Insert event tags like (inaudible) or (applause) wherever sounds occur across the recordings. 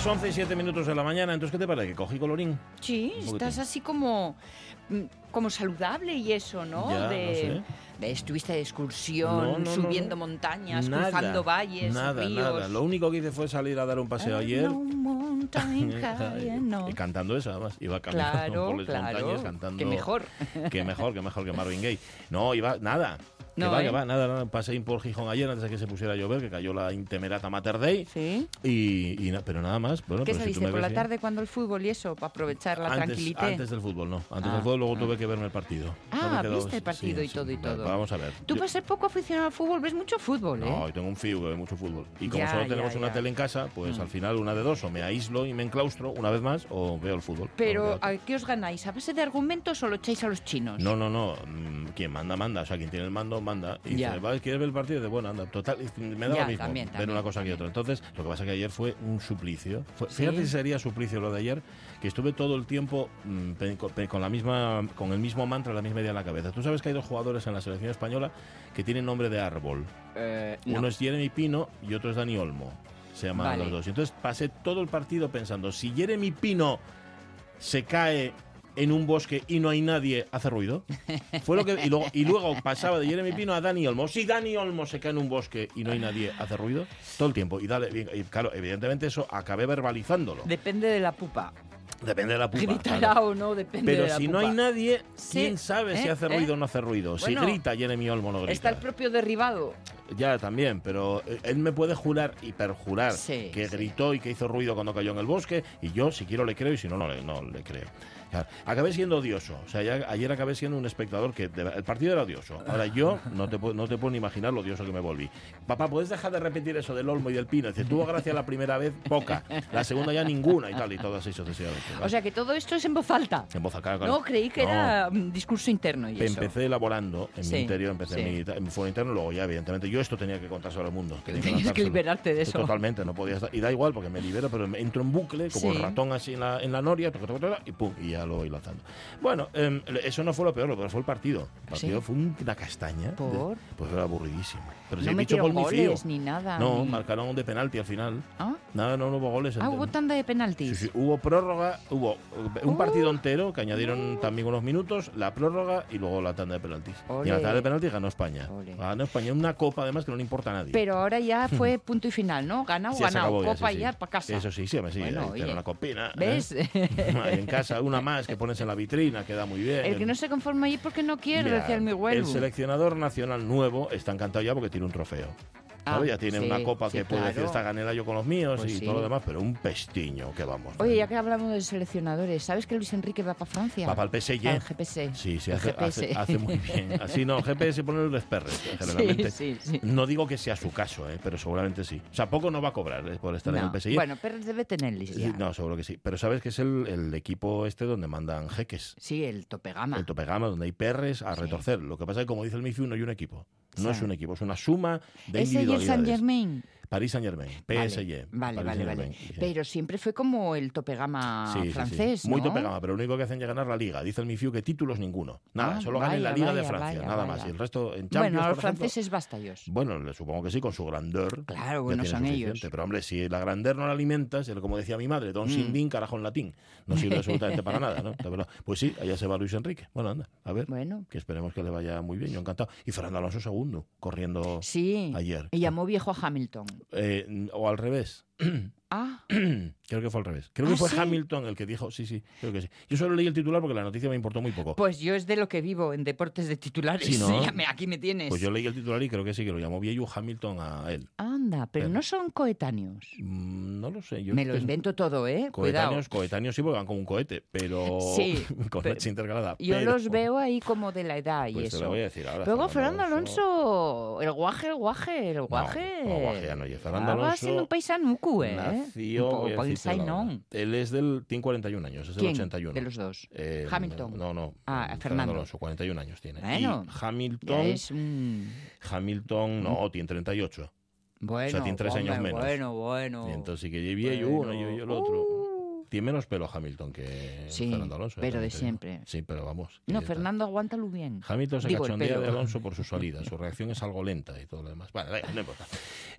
Las 11 y 7 minutos de la mañana, entonces ¿qué te parece? ¿Que cogí colorín? Sí, estás así como, mm, como saludable y eso, ¿no? Ya, no de, sé. de estuviste de excursión, No, no, no, subiendo montañas, Nada, cruzando valles, Nada, ríos. nada. Lo único que hice fue salir a dar un paseo ayer. (laughs) Y cantando eso, además. Iba caminando Claro, por las claro. montañas cantando. (laughs) Qué mejor. Que mejor, que mejor que Marvin Gaye. No, iba, nada. Que No, va, ¿eh? que va, nada, nada. Pasé por Gijón ayer antes de que se pusiera a llover, que cayó la intemerata Mater Day. Sí. Y, y na- pero nada más. Bueno, ¿Qué si saliste me por la tarde cuando el fútbol y eso, para aprovechar la antes, tranquilidad? antes del fútbol, no. Antes Ah, del fútbol, luego ah. tuve que verme el partido. Ah, No viste el partido y todo y todo. Vamos a ver. Tú Yo- ser poco aficionado al fútbol ves mucho fútbol, ¿eh? No, yo tengo un fío que ve mucho fútbol. Y como Ya, solo ya, tenemos una ya. tele en casa, pues Mm. al final una de dos, o me aíslo y me enclaustro una vez más, o veo el fútbol. Pero, ¿a qué os ganáis? ¿A base de argumentos o lo echáis a los chinos? no, no, no. mm, Quien manda, manda. O sea, quien tiene el mando, manda. Y Ya. dice, "Va, ¿quieres ver el partido? De bueno, anda. Total, y me da Ya, lo mismo también, ver también, una cosa que también. otra. Entonces, lo que pasa es que ayer fue un suplicio. Fue- Sí. Fíjate si sería suplicio lo de ayer, que estuve todo el tiempo mm, con, la misma, con el mismo mantra, la misma idea en la cabeza. Tú sabes que hay dos jugadores en la selección española que tienen nombre de árbol. Eh, no. Uno es Jeremy Pino y otro es Dani Olmo. Se llaman Vale. los dos. Y entonces pasé todo el partido pensando, si Jeremy Pino se cae en un bosque y no hay nadie, hace ruido. (laughs) Fue lo que y luego, y luego pasaba de Jeremy Pino a Dani Olmo. Si Dani Olmo se cae en un bosque y no hay nadie, hace ruido. Todo el tiempo. Y dale, y claro, evidentemente eso acabé verbalizándolo. Depende de la pupa. Depende de la pupa. Gritará claro. o no, depende Pero de la si no hay nadie, Sí, ¿quién sabe si ¿eh? hace ¿eh? ruido o no hace ruido? Bueno, si grita Jeremy Olmo no grita. Está el propio derribado. Ya, también, pero eh, él me puede jurar y perjurar Sí, que sí. gritó y que hizo ruido cuando cayó en el bosque, y yo, si quiero, le creo, y si no, no le creo. Claro, acabé siendo odioso. O sea, ya- ayer acabé siendo un espectador que. de- el partido era odioso. Ahora yo no te, puedo- no te puedo ni imaginar lo odioso que me volví. Papá, ¿puedes dejar de repetir eso del Olmo y del Pino? Dice, tuvo gracia la primera vez, poca. La segunda ya ninguna y tal, y todo así sucesivamente. O sea que todo esto es en voz alta. en voz alta, claro. No, creí que No. era un discurso interno y eso. Empecé elaborando en Sí, mi interior, empecé sí. en, mi, en mi foro interno, luego ya, evidentemente, yo esto tenía que contárselo al mundo. tenía (laughs) Tenías que liberarte de eso. Totalmente, no podía estar. Y da igual, porque me libero, pero entro en bucle, como Sí. el ratón así en la, en la noria, y pum, y ya lo voy lanzando. Bueno, em, eso no fue lo peor, lo peor fue el partido. El partido Sí. fue un- una castaña. de- ¿Por? pues era aburridísimo. Pero si no fío. goles ni nada. No, ni- marcaron de penalti al final. ¿Ah? Nada, no, no hubo goles. Ah, hubo tanda de penaltis. Sí, sí, hubo prórroga, hubo eh, un Oh. partido entero que añadieron también unos minutos, la prórroga y luego la tanda de penaltis. Y en la tanda de penaltis ganó España. Ganó España una copa además que no le importa a nadie. Pero ahora ya fue (laughs) punto y final, ¿no? Ganado, ya ganado. ya, Copa sí, sí. ya para casa. Eso sí, sí, sí, Bueno, oye. una copina. ¿eh? ¿Ves? (laughs) En casa, una más (laughs) que pones en la vitrina, queda muy bien. El que no se conforma allí porque no quiere, Mira, decía el mi El seleccionador nacional nuevo está encantado ya porque tiene un trofeo. Ah, ya tiene sí, una copa sí, que puede decir claro. esta ganela yo con los míos Pues y sí. todo lo demás, pero un pestiño que vamos. Oye, ya que hablamos de seleccionadores, ¿sabes que Luis Enrique va para Francia? Va para el PSG. El GPS. Sí, sí, hace, hace- hace muy bien. (laughs) Así no, GPS pone el desperres, generalmente. Sí, sí, sí. No digo que sea su caso, ¿eh? pero seguramente sí. O sea, poco no va a cobrar ¿eh? por estar en No, el PSG. Bueno, Pérez debe tenerles Sí, ya. No, seguro que sí. Pero sabes que es el, el equipo este donde mandan jeques. Sí, el tope gama. El topegama, donde hay perres a retorcer. Lo que pasa es que, como dice el MIFIU, no hay un equipo. No Sí. es un equipo, es una suma de Ese y el individualidades. Saint Germain. París Saint Germain, PSG. Vale, vale, vale. Pero siempre fue como el tope gama Sí, sí, sí. francés, Muy ¿no? topegama, pero lo único que hacen es ganar la liga. Dice el MIFIU que títulos ninguno. Nada, Ah, solo ganen la vaya, Liga de Francia, vaya, nada más. Y el resto en Champions, Bueno, a los por ejemplo, franceses basta ellos. Bueno, supongo que sí, con su grandeur. Claro, bueno, son ellos. Pero hombre, si la grandeur no la alimentas, como decía mi madre, don sin Mm. din, carajo en latín. No sirve (laughs) absolutamente para nada, ¿no? Verdad. Pues sí, allá se va Luis Enrique. Bueno, anda, a ver. Bueno, Que esperemos que le vaya muy bien, yo encantado. Y Fernando Alonso segundo, corriendo sí. ayer. Y llamó viejo a Hamilton. Eh, o al revés. (clears throat) Ah, (clears throat) Creo que fue al revés. Creo que ¿Ah, fue sí? Hamilton el que dijo, sí, sí, creo que sí. Yo solo leí el titular porque la noticia me importó muy poco. pues yo es de lo que vivo, en deportes de titulares. Sí, ¿no? (laughs) Aquí me tienes. Pues yo leí el titular y creo que sí, que lo llamó Vieju Hamilton a él. Anda, pero Pero- no son coetáneos. Mm, no lo sé. Yo Me lo invento todo, ¿eh? Cuidado. Coetáneos, coetáneos sí, porque van con un cohete, pero (laughs) Sí, (laughs) con leche intercalada. Yo pero- los veo ahí como de la edad y Pues te eso. lo voy a decir ahora. Luego Fernando Alonso, el guaje, el guaje, el guaje. no, guaje ya no oye. Fernando Alonso- un paisanuco. Maco, eh? Nació, po-. Él es del, tiene 41 años, es del ¿Quién 81. de los dos? Eh, Hamilton. No, no. Ah, eh, Fernando. Alonso, 41 años tiene. Bueno, y Hamilton, Ya es un... Hamilton, no, tiene 38. Bueno, tiene tres años menos. Bueno, bueno. Y entonces sí que Bueno. uno, yo vi el otro. Uh. Tiene menos pelo Hamilton que Sí, Fernando Alonso. pero también de digo. siempre. Sí, pero vamos. No. Fernando, aguántalo bien. Hamilton se Digo, cachondea de Alonso por su salida. Su reacción es algo lenta y todo lo demás. Vale, no importa.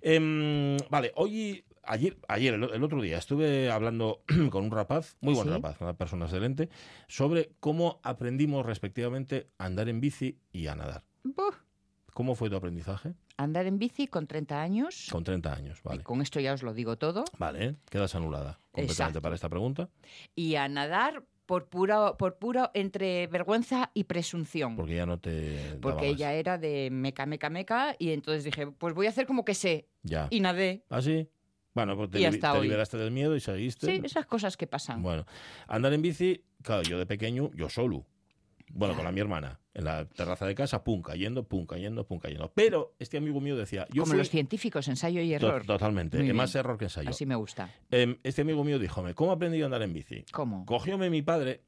Em, vale, hoy, ayer, ayer el, el otro día, estuve hablando (clears throat) con un rapaz, muy buen ¿Sí? rapaz, una persona excelente, sobre cómo aprendimos respectivamente a andar en bici y a nadar. ¿Cómo fue tu aprendizaje? Andar en bici con 30 años. Con 30 años, y vale. con esto ya os lo digo todo. Vale, ¿eh? quedas anulada completamente Exacto. para esta pregunta. Y a nadar por pura, por puro entre vergüenza y presunción. Porque ya no te. Porque ella era de meca, meca, meca. Y entonces dije, pues voy a hacer como que sé. Ya. Y nadé. ¿Ah, sí? Bueno, pues te, Y libi- hasta te hoy. liberaste del miedo y seguiste. Sí, esas cosas que pasan. Bueno, andar en bici, claro, yo de pequeño, yo solo. Bueno, con la mi hermana, en la terraza de casa, pum, cayendo, pum, cayendo, pum, cayendo. Pero este amigo mío decía, yo como fui... los científicos, ensayo y To- error. Totalmente, Muy bien. más error que ensayo. Así me gusta. Em, este amigo mío díjome, ¿cómo aprendí a andar en bici? ¿Cómo? Cogióme mi padre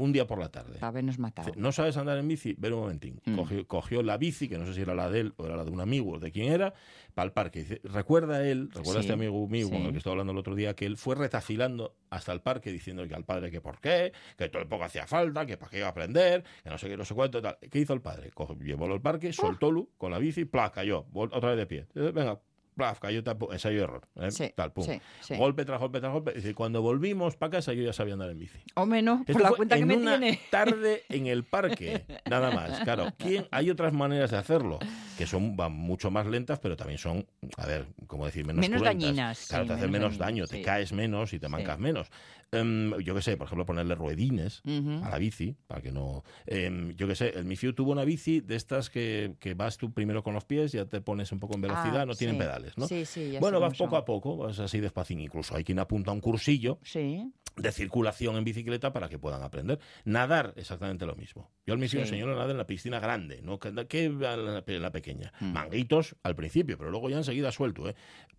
un día por la tarde. Para habernos matado. ¿No sabes andar en bici? Ven un momentín. Mm. Cogió, cogió la bici, que no sé si era la de él o era la de un amigo o de quién era, para el parque. Dice, recuerda él, recuerda Sí, este amigo mío con el que estaba hablando el otro día, que él fue retafilando hasta el parque diciendo que al padre que por qué, que todo el poco hacía falta, que para qué iba a aprender, que no sé qué, no sé cuánto, tal. ¿Qué hizo el padre? Cogió, llevólo al parque, soltólo con la bici, pla, cayó, otra vez de pie. Venga, plaf, cayó, tal, pum, ensayo y error. eh, Sí, tal, pum. sí, sí. Golpe tras golpe tras golpe. Dice, cuando volvimos para casa yo ya sabía andar en bici. O menos, por la cuenta que me una tiene. (laughs) tarde en el parque, nada más. Claro, ¿quién? hay otras maneras de hacerlo que son van mucho más lentas, pero también son, a ver, como decir, menos, dañinas, Claro, te hacen menos daño, te caes menos y te mancas menos. Em, yo qué sé, por ejemplo, ponerle ruedines a la bici, para que no... em, yo qué sé, el Mifiu tuvo una bici de estas que, que vas tú primero con los pies, ya te pones un poco en velocidad, Ah, no tienen pedales, ¿no? Sí, sí, ya bueno, vas poco a poco, vas así despacín. Incluso hay quien apunta a un cursillo Sí. De circulación en bicicleta para que puedan aprender. Nadar, exactamente lo mismo. Yo al mismo Sí. enseñó a nadar en la piscina grande, no que, en la, pequeña. Mm. Manguitos al principio, pero luego ya enseguida suelto. ¿eh?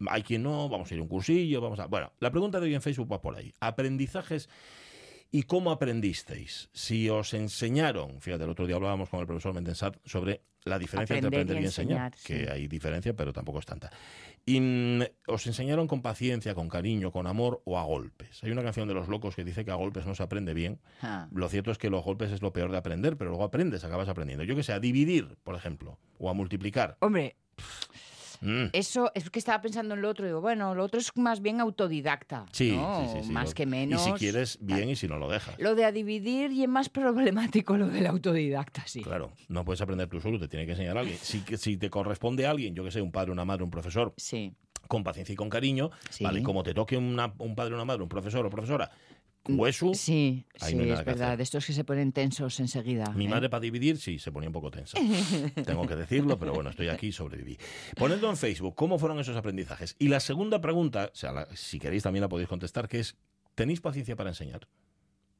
Hay quien no, vamos a ir a un cursillo, vamos a... Bueno, la pregunta de hoy en Facebook va por ahí. Aprendizajes ¿Y cómo aprendisteis? Si os enseñaron, fíjate, el otro día hablábamos con el profesor Mendensat sobre la diferencia entre Aprender y enseñar, enseñar, que sí. hay diferencia, pero tampoco es tanta. Y os enseñaron con paciencia, con cariño, con amor o a golpes. Hay una canción de Los Locos que dice que a golpes no se aprende bien. Ah. Lo cierto es que los golpes es lo peor de aprender, pero luego aprendes, acabas aprendiendo. Yo que sé, a dividir, por ejemplo, o a multiplicar. Hombre, Mm. eso es que estaba pensando en lo otro. Digo, bueno, lo otro es más bien autodidacta. Sí, ¿no? sí, sí, sí, Más lo- que menos. Y si quieres, bien, y si no, lo dejas. Lo de a dividir y es más problemático lo del autodidacta, sí. Claro, no puedes aprender tú solo, te tiene que enseñar alguien. Si, si te corresponde a alguien, yo que sé, un padre, una madre, un profesor, Sí. con paciencia y con cariño, Sí. ¿vale? Como te toque una- un padre, una madre, un profesor o profesora, hueso, Sí, sí, no es verdad. De estos que se ponen tensos enseguida. Mi ¿eh? madre para dividir, sí, se ponía un poco tensa. (laughs) Tengo que decirlo, pero bueno, estoy aquí y sobreviví. Ponedlo en Facebook, ¿cómo fueron esos aprendizajes? Y la segunda pregunta, o sea, la- si queréis también la podéis contestar, que es, ¿tenéis paciencia para enseñar?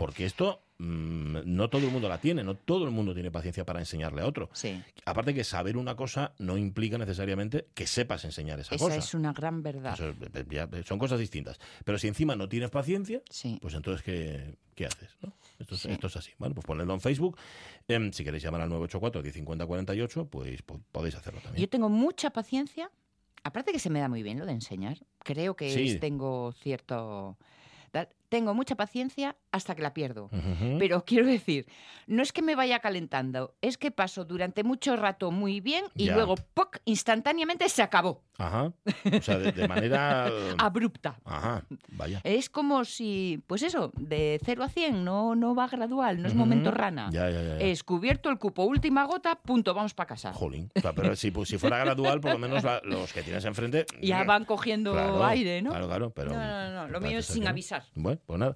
Porque esto mm, no todo el mundo la tiene, no todo el mundo tiene paciencia para enseñarle a otro. Sí, Aparte que saber una cosa no implica necesariamente que sepas enseñar esa, esa cosa. es una gran verdad. Eso, eh, ya, son cosas distintas. Pero si encima no tienes paciencia, Sí. pues entonces, ¿qué, qué haces? no? Esto, es, Sí. esto es así. Bueno, pues ponedlo en Facebook. Em, si queréis llamar al 984 1050 48, pues po- podéis hacerlo también. Yo tengo mucha paciencia. Aparte que se me da muy bien lo de enseñar. Creo que tengo cierto... Tengo mucha paciencia hasta que la pierdo. Ujú. Pero quiero decir, no es que me vaya calentando, es que paso durante mucho rato muy bien y Ya. luego, ¡poc! instantáneamente se acabó. Ajá. O sea, de, de manera... (laughs) Abrupta. Ajá, vaya. Es como si, pues eso, de 0 a 100, no, no va gradual, no es momento rana. Ya, ya, ya. Es cubierto el cupo, última gota, punto, vamos para casa. Jolín. O sea, pero si, pues, si fuera gradual, por lo menos la- los que tienes enfrente... Ya van cogiendo Claro, aire, ¿no? Claro, claro, pero... no, no, no, lo mío es sin no. avisar. Bueno, pues nada.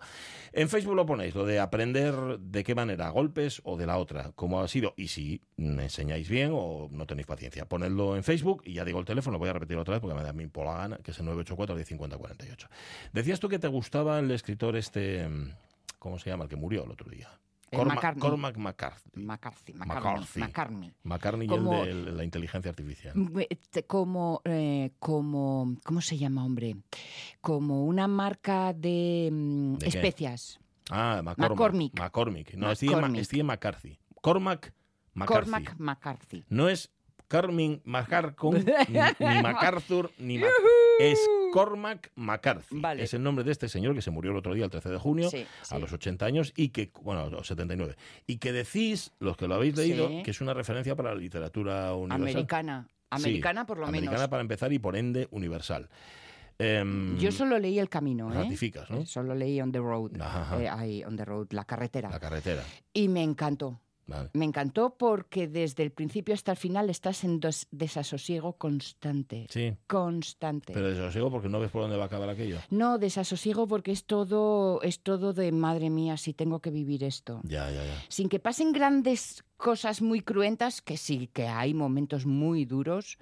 En Facebook lo ponéis, lo de aprender de qué manera, golpes o de la otra, cómo ha sido. Y si me enseñáis bien o no tenéis paciencia, ponedlo en Facebook y ya digo el teléfono, voy a repetir otra vez porque me da a mí por la gana, que es el 984 1050 48. Decías tú que te gustaba el escritor este, mm, ¿cómo se llama? El que murió el otro día. Eh, Corma- McCartney. Cormac McCarthy. McCarthy, McCarthy. McCarthy. McCartney. McCartney Como- y el de la inteligencia artificial. Mm, eh, Como, eh, como, ¿cómo se llama, hombre? Como una marca de, mm, especias. Ah, McCormick. McCormick. McCormick. No, McCormick. es McCarthy. Cormac McCarthy. Cormac McCarthy. No es Carmen McCarcon, ni, (laughs) ni MacArthur, ni Mac- Es Cormac McCarthy. Vale. Es el nombre de este señor que se murió el otro día, el 13 de junio, Sí, a los 80 años, y que, bueno, a los 79. Y que decís, los que lo habéis leído, Sí. que es una referencia para la literatura universal. Americana. Americana, por lo Americana menos. para empezar y por ende universal. Em, Yo solo leí El Camino, ¿eh? Ratificas, ¿no? Solo leí On the Road. Ajá. eh, ahí, On the Road, la carretera. La carretera. Y me encantó. Vale. Me encantó porque desde el principio hasta el final estás en dos- desasosiego constante. Sí, Constante. pero desosiego porque no ves por dónde va a acabar aquello. No, desasosiego porque es todo, es todo de madre mía, si tengo que vivir esto. Ya, ya, ya. Sin que pasen grandes cosas muy cruentas, que sí, que hay momentos muy duros,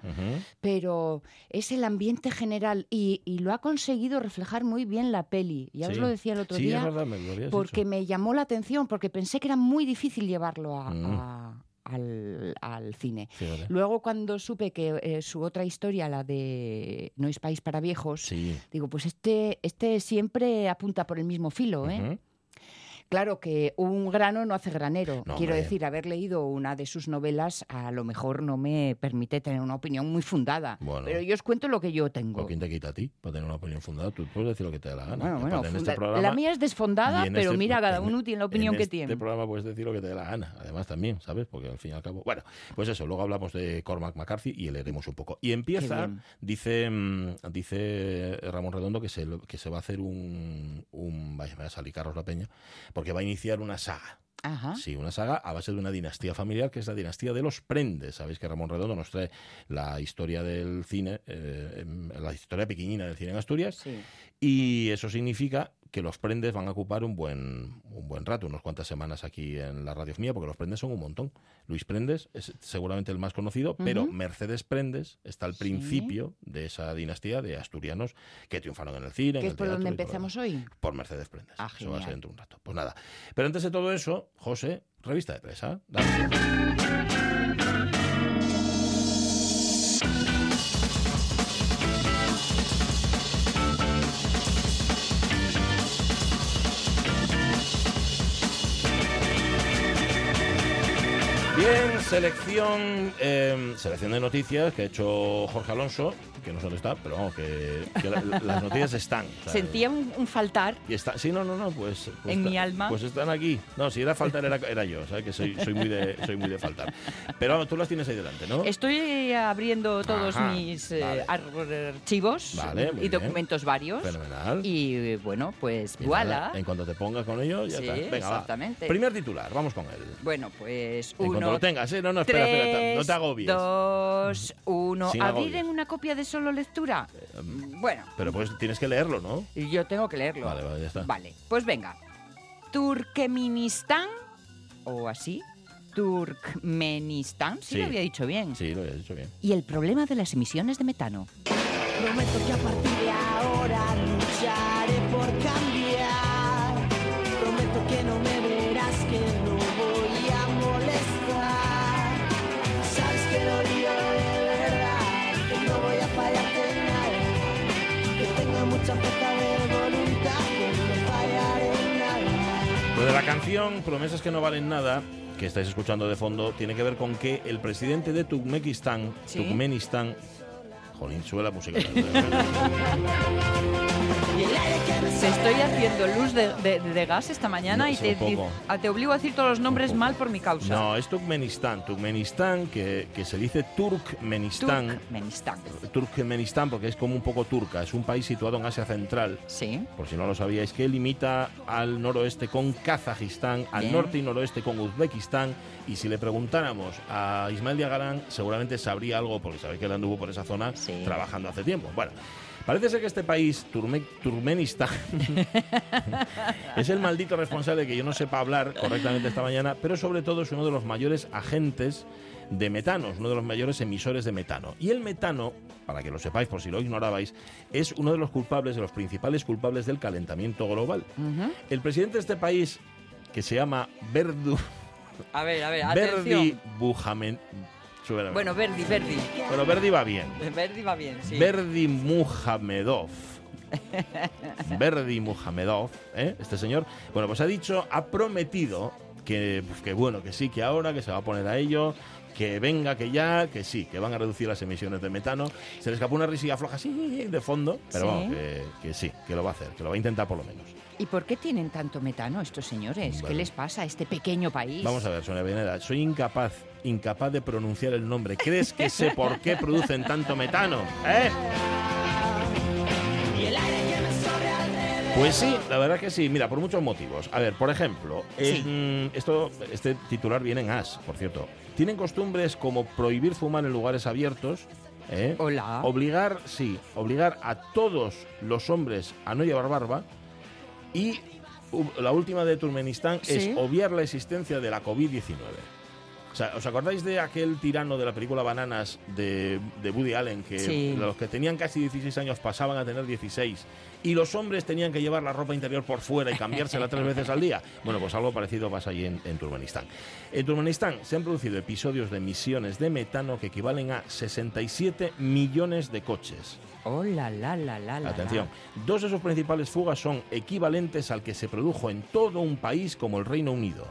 pero es el ambiente general y, y lo ha conseguido reflejar muy bien la peli. Ya os lo decía el otro Sí, es día, verdad, me porque me llamó la atención, porque pensé que era muy difícil llevarlo a- Mm. a- al, al cine. Luego cuando supe que eh, su otra historia, la de No es país para viejos, Sí. digo, pues este, este siempre apunta por el mismo filo, ¿eh? Claro que un grano no hace granero. No, Quiero decir, haber leído una de sus novelas a lo mejor no me permite tener una opinión muy fundada. Bueno. Pero yo os cuento lo que yo ¿O tengo. quién te quita a ti para tener una opinión fundada? Tú puedes decir lo que te dé la gana. Bueno, bueno, en este funda- programa- la mía es desfondada, en pero este- mira, cada en- uno tiene la opinión en que este tiene. programa puedes decir lo que te dé la gana. Además también, ¿sabes? Porque al fin y al cabo... Bueno, pues eso, luego hablamos de Cormac McCarthy y leeremos un poco. Y empieza, dice mm, dice Ramón Redondo que se, que se va a hacer un... un vaya, me va a salir Carlos La Peña, porque va a iniciar una saga. Ajá. Sí, una saga a base de una dinastía familiar que es la dinastía de los Prendes. Sabéis que Ramón Redondo nos trae la historia del cine, eh, la historia pequeñina del cine en Asturias, Sí. y eso significa que los Prendes van a ocupar un buen, un buen rato, unas cuantas semanas aquí en la radio mía, porque los Prendes son un montón. Luis Prendes es seguramente el más conocido, pero. Mercedes Prendes está al Sí. principio de esa dinastía de asturianos que triunfaron en el cine. en ¿Qué el es por donde empezamos hoy? Por Mercedes Prendes. Ah, Eso va a ser dentro de un rato. Pues nada. Pero antes de todo eso, José, revista de prensa. Dale. Selección, eh, selección de noticias que ha hecho Jorge Alonso, que no sé dónde está, pero vamos, que, que la- las noticias están. Sentía un, un faltar. y está, sí, no, no, no, pues, pues En está- mi alma. Pues están aquí. No, si era faltar era, era yo, ¿sabes? Que soy, soy muy de soy muy de faltar. Pero vamos, tú las tienes ahí delante, ¿no? Estoy abriendo todos Ajá, mis eh, archivos Vale, y bien. documentos varios. Fenomenal. Y bueno, pues Y voilà. nada, en cuanto te pongas con ello, ya Sí, está. Venga, va. exactamente. Primer titular, vamos con él. Bueno, pues En cuanto uno, lo tengas, ¿eh? No, no, espera, espera, tres, no te agobies. dos, uno. Sin ¿Abrir agobios. en una copia de solo lectura? Bueno, Pero pues tienes que leerlo, ¿no? yo tengo que leerlo. Vale, vale, ya está. Vale, pues venga. Turkmenistán, o así, Turkmenistán, sí, Sí. lo había dicho bien. Sí, lo he dicho bien. Y el problema de las emisiones de metano. Prometo que a partir de ahora lucharé la canción Promesas que no valen nada, que estáis escuchando de fondo, tiene que ver con que el presidente de Turkmenistán, Sí. Turkmenistán, jolín, sube la música. (laughs) Te estoy haciendo luz de, de- de gas esta mañana No, y te, di- te obligo a decir todos los nombres poco. mal por mi causa. No, es Turkmenistán. Turkmenistán, que, que se dice Turkmenistán. Turkmenistán. Turkmenistán, porque es como un poco turca. Es un país situado en Asia Central. Sí. Por si no lo sabíais, que limita al noroeste con Kazajistán, al Bien. norte y noroeste con Uzbekistán. Y si le preguntáramos a Ismael Diagarán, seguramente sabría algo, porque sabéis que él anduvo por esa zona Sí. trabajando hace tiempo. Bueno, parece ser que este país, Turme- Turkmenistán, (laughs) es el maldito responsable de que yo no sepa hablar correctamente esta mañana, pero sobre todo es uno de los mayores agentes de metano, es uno de los mayores emisores de metano. Y el metano, para que lo sepáis por si lo ignorabais, es uno de los culpables, de los principales culpables del calentamiento global. El presidente de este país que se llama Verdu, A ver, a ver, Verdi. Bujamen. Súbela. Bueno, Verdi, Verdi. Bueno, Verdi va bien. Verdi va bien, sí. Verdi Muhamedov. (laughs) Verdi Muhamedov, ¿eh? este señor, bueno, pues ha dicho, ha prometido que, pues, que bueno, que sí, que ahora, que se va a poner a ello, que venga, que ya, que sí, que van a reducir las emisiones de metano. Se le escapó una risilla floja así de fondo, pero Sí. vamos, que, que sí, que lo va a hacer, que lo va a intentar por lo menos. ¿Y por qué tienen tanto metano estos señores? ¿Qué les pasa a este pequeño país? Vamos a ver, Sonia Venera, soy incapaz, incapaz de pronunciar el nombre. ¿Crees que sé por qué producen tanto metano? ¿Eh? Pues sí, la verdad que sí. Mira, por muchos motivos. A ver, por ejemplo, Sí. en- esto, este titular viene en As, por cierto. Tienen costumbres como prohibir fumar en lugares abiertos. ¿eh? Hola. Obligar, sí, obligar a todos los hombres a no llevar barba. Y la última de Turkmenistán Sí. es obviar la existencia de la COVID-19. O sea, ¿os acordáis de aquel tirano de la película Bananas de, de Woody Allen? Que Sí. los que tenían casi 16 años pasaban a tener 16 y los hombres tenían que llevar la ropa interior por fuera y cambiársela tres veces al día. (laughs) Bueno, pues algo parecido pasa allí en, en Turkmenistán. En Turkmenistán se han producido episodios de emisiones de metano que equivalen a 67 millones de coches. Oh, la, la, la, la, Atención, la. dos de sus principales fugas son equivalentes al que se produjo en todo un país como el Reino Unido.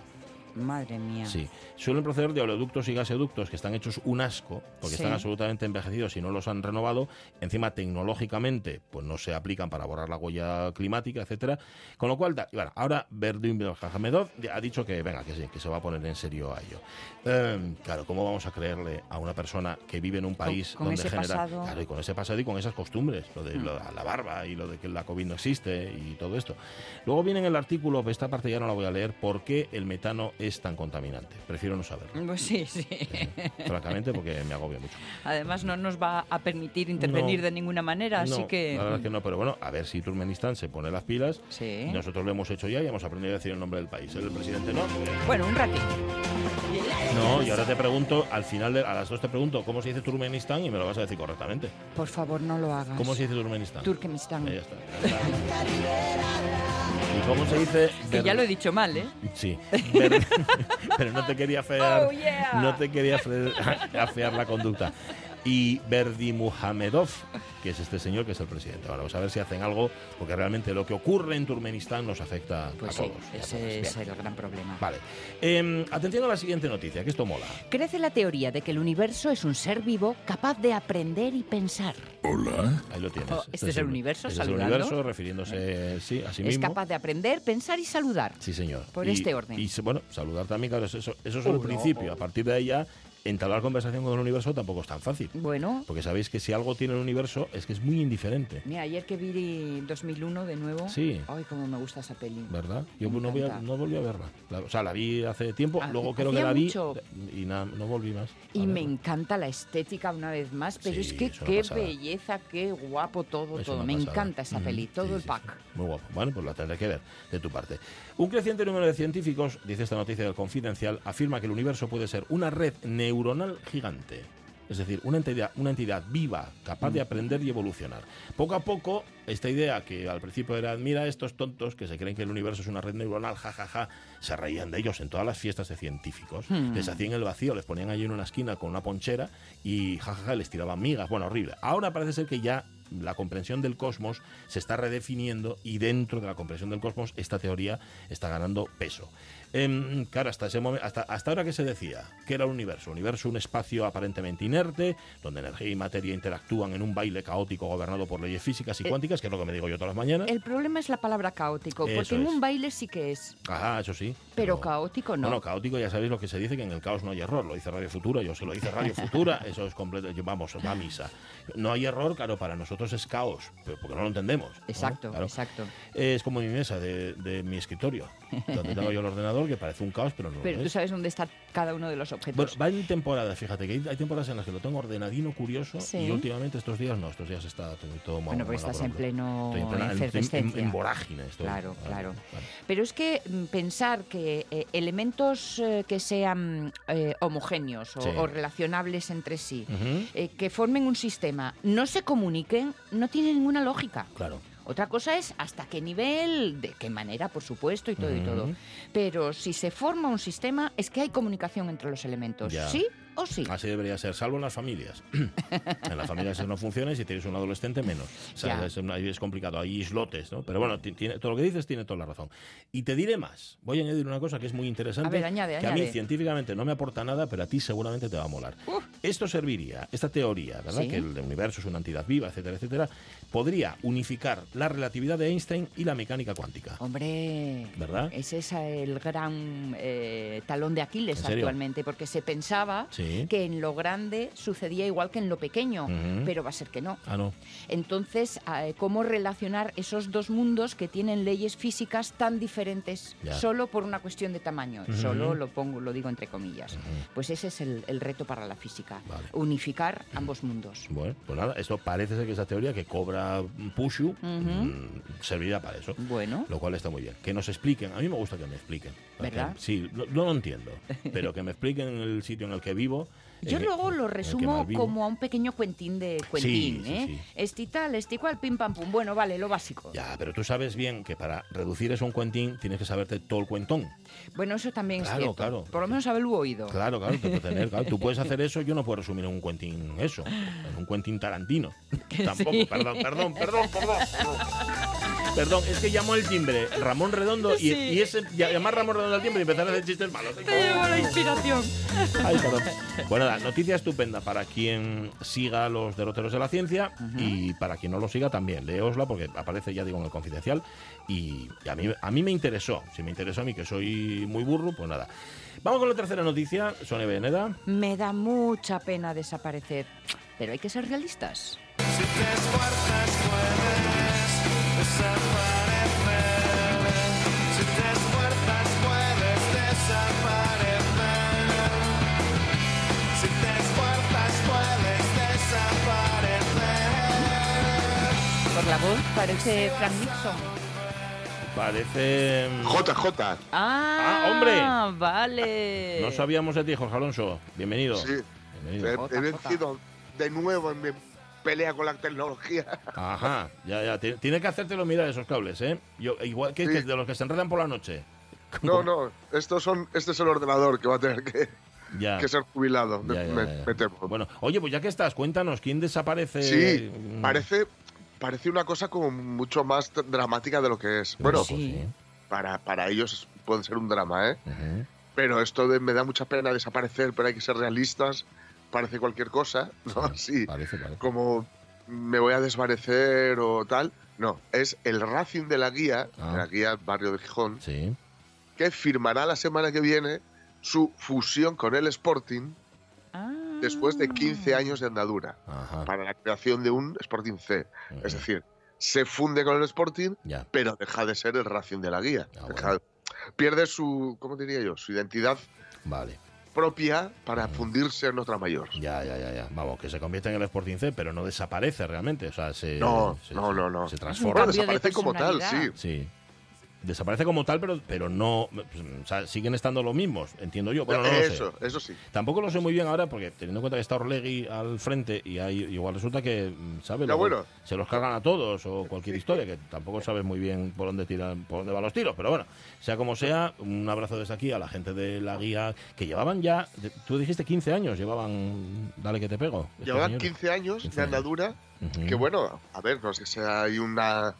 Madre mía. Sí, suelen proceder de oleoductos y gasoductos que están hechos un asco, porque Sí. están absolutamente envejecidos y no los han renovado. Encima, tecnológicamente, pues no se aplican para borrar la huella climática, etcétera. Con lo cual, da- y bueno, ahora Verdim Jajamedov ha dicho que venga, que sí, que se va a poner en serio a ello. Eh, claro, ¿cómo vamos a creerle a una persona que vive en un país con donde ese genera pasado. claro, y con ese pasado y con esas costumbres, lo de Mm. lo- la barba y lo de que la COVID no existe y todo esto. Luego viene en el artículo, esta parte ya no la voy a leer, por qué el metano es tan contaminante. Prefiero no saberlo, Pues sí, sí. francamente, porque me agobia mucho. Además no nos va a permitir intervenir No. de ninguna manera, así No, que... La verdad es que no, pero bueno, a ver si Turkmenistán se pone las pilas. Sí. Nosotros lo hemos hecho ya y hemos aprendido a decir el nombre del país. El presidente no. Bueno, un ratito. No, y ahora te pregunto, al final, de, a las dos te pregunto cómo se dice Turkmenistán y me lo vas a decir correctamente. Por favor, no lo hagas. ¿Cómo se dice Turkmenistán? Turkmenistán. Eh, ya está. ¿Y cómo se dice? Que ya lo he dicho mal, ¿eh? Sí, Ver- (laughs) (laughs) pero no te quería afear, Oh, yeah. no te quería afre- (laughs) afear la conducta. Y Verdi Muhamedov, que es este señor que es el presidente. Ahora vamos a ver si hacen algo, porque realmente lo que ocurre en Turkmenistán nos afecta Pues a sí, todos. ese es el gran problema. Vale. Em, atención a la siguiente noticia, que esto mola. Crece la teoría de que el universo es un ser vivo capaz de aprender y pensar. Ahí lo tienes. Oh, este es el universo este es el saludando. universo refiriéndose sí, a sí es mismo. capaz de aprender, pensar y saludar. Sí, señor. Por Y- este orden. Y se- bueno, saludar también, claro, eso, eso es el Uno, principio. A partir de ahí ya, entablar conversación con el universo tampoco es tan fácil. Bueno, Porque sabéis que si algo tiene el universo es que es muy indiferente, mira, ayer que vi 2001 de nuevo. Sí. Ay, cómo me gusta esa peli. ¿verdad? Yo Me no, voy a- no volví a verla. La- o sea, la vi hace tiempo, Ah, luego creo que la vi mucho. y nada, no volví más. Y me verla. encanta la estética una vez más, pero Sí, es que qué pasada. belleza, qué guapo todo, Es todo. Me pasada. encanta esa Ujú, peli, todo sí, el pack. sí. Muy guapo. Bueno, pues la tendré que ver de tu parte. Un creciente número de científicos, dice esta noticia del Confidencial, afirma que el universo puede ser una red neuronal gigante. Es decir, una entidad, una entidad viva, capaz de aprender y evolucionar. Poco a poco, esta idea que al principio era, mira estos tontos que se creen que el universo es una red neuronal, jajaja, se reían de ellos en todas las fiestas de científicos. Hmm. Les hacían el vacío, les ponían allí en una esquina con una ponchera y jajaja, les tiraban migas. Bueno, horrible. Ahora parece ser que ya la comprensión del cosmos se está redefiniendo y dentro de la comprensión del cosmos esta teoría está ganando peso. Em, claro, hasta, ese momen- hasta, hasta ahora que se decía que era el universo, universo un espacio aparentemente inerte, donde energía y materia interactúan en un baile caótico gobernado por leyes físicas y Eh, cuánticas, que es lo que me digo yo todas las mañanas. El problema es la palabra caótico, porque en es. un baile sí que es, Ajá, eso sí. pero caótico no. Bueno, caótico ya sabéis lo que se dice, que en el caos no hay error. Lo dice Radio Futura, yo se lo dice Radio Futura, (laughs) eso es completo. yo- Vamos, va a misa. No hay error, claro, para nosotros es caos, pero porque no lo entendemos. ¿no? Exacto, Claro. exacto. Es como mi mesa de, de mi escritorio, donde tengo yo el ordenador, que parece un caos, pero no Pero lo tú es. sabes dónde está cada uno de los objetos. Bueno, va en temporadas, fíjate, que hay, hay temporadas en las que lo tengo ordenadino, curioso, Sí. y últimamente estos días no, estos días está todo, todo Bueno, porque estás en pleno Estoy en, plena- en- en- efervescencia. en vorágine. estoy. Claro, claro. Vale. Pero es que mm, pensar que eh, elementos eh, que sean eh, homogéneos o, Sí. o relacionables entre sí, que formen un sistema, no se comuniquen, no tiene ninguna lógica. Claro. Otra cosa es hasta qué nivel, de qué manera, por supuesto, y todo y todo. Pero si se forma un sistema, es que hay comunicación entre los elementos. Ya. ¿Sí o sí? Así debería ser, salvo en las familias. (clears throat) en las familias eso no funciona y si tienes un adolescente menos. O sea, es, complicado, hay islotes, ¿no? Pero bueno, tiene, todo lo que dices tiene toda la razón. Y te diré más, voy a añadir una cosa que es muy interesante, A ver, añade, que a mí científicamente no me aporta nada, pero a ti seguramente te va a molar. Esto serviría, esta teoría, ¿verdad? Sí. Que el universo es una entidad viva, etcétera, etcétera, podría unificar la relatividad de Einstein y la mecánica cuántica. Hombre, ¿Verdad? ese es el gran eh, talón de Aquiles actualmente, porque se pensaba Sí. que en lo grande sucedía igual que en lo pequeño, pero va a ser que no. Ah, no. Entonces, eh, ¿cómo relacionar esos dos mundos que tienen leyes físicas tan diferentes Ya. solo por una cuestión de tamaño? Solo lo pongo, lo digo entre comillas. Pues ese es el, el reto para la física, Vale. unificar ambos mundos. Bueno, pues nada, esto parece ser que esa teoría que cobra Pushu mm, servirá para eso. Bueno, Lo cual está muy bien. Que nos expliquen. A mí me gusta que me expliquen. ¿Verdad? Que- sí, no, no lo entiendo. (laughs) Pero que me expliquen en el sitio en el que vivo vivo yo en- luego lo que resumo como a un pequeño cuentín de cuentín, Sí, sí, ¿eh? sí. Este y tal, este cual, pim pam pum. Bueno, vale, lo básico. Ya, pero tú sabes bien que para reducir eso a un cuentín tienes que saberte todo el cuentón. Bueno, eso también Claro, es cierto. claro. Por lo menos haberlo oído. Claro, claro, te tener, claro. Tú puedes hacer eso, yo no puedo resumir en un cuentín eso. En un cuentín tarantino. (laughs) Tampoco, sí. perdón, perdón, perdón, perdón. Perdón, es que llamó el timbre Ramón Redondo y, Sí. y ese llamar Ramón Redondo al timbre y empezar a hacer chistes malos. Te llevo la inspiración. Ay, perdón. Bueno, nada, noticia estupenda para quien siga los derroteros de la ciencia y para quien no lo siga también. Leosla porque aparece, ya digo, en el confidencial y, y a, mí, a mí me interesó. Si me interesó a mí, que soy muy burro, pues nada. Vamos con la tercera noticia. Sonia Veneda. Me da mucha pena desaparecer, pero hay que ser realistas. Por la voz parece Frank Nixon. Parece... mm, JJ. Ah, hombre. Vale. No sabíamos de ti, Jorge Alonso. Bienvenido. Sí, Bienvenido. he, he vencido de nuevo en mi pelea con la tecnología. Ajá, ya, ya. Ti- Tiene que hacértelo mirar esos cables, ¿eh? Yo, igual que, Sí. que de los que se enredan por la noche. No, no, estos son, este es el ordenador que va a tener que, Ya. que ser jubilado. Ya, ya, me, ya, ya. me temo. Bueno, oye, pues ya que estás, cuéntanos, ¿quién desaparece? sí, parece, parece una cosa como mucho más dramática de lo que es. Bueno, Bueno, pues Sí. para, para ellos puede ser un drama, ¿eh? Pero esto de me da mucha pena desaparecer, pero hay que ser realistas, parece cualquier cosa, ¿no? Sí, Parece, parece. como me voy a desvanecer o tal. No, es el Racing de la Guía, Ah. de la Guía Barrio de Gijón, Sí. que firmará la semana que viene su fusión con el Sporting. Después de 15 años de andadura Ajá. para la creación de un Sporting C. Es decir, se funde con el Sporting, Ya. pero deja de ser el Racing de la Guía. Ah, Deja- bueno. Pierde su, ¿cómo diría yo? Su identidad Vale. propia para fundirse en otra mayor. Ya, ya, ya, ya. Vamos, que se convierte en el Sporting C, pero no desaparece realmente. O sea, se. No, se- no, no, no. Se transforma. Bueno, cambio de desaparece como tal, sí. Sí. Desaparece como tal, pero, pero no. pues, o sea, siguen estando los mismos, entiendo yo. Bueno, no lo sé. eso, eso sí. Tampoco lo sé muy bien ahora, porque teniendo en cuenta que está Orlegui al frente y hay, igual resulta que, ¿sabes? Luego bueno. Se los cargan a todos o cualquier historia, que tampoco sabes muy bien por dónde tiran, por dónde van los tiros. Pero bueno, sea como sea, un abrazo desde aquí a la gente de la guía, que llevaban ya, tú dijiste 15 años, llevaban, dale que te pego. Llevan señores. 15 años 15 de andadura, que bueno, a ver, no es que sea hay una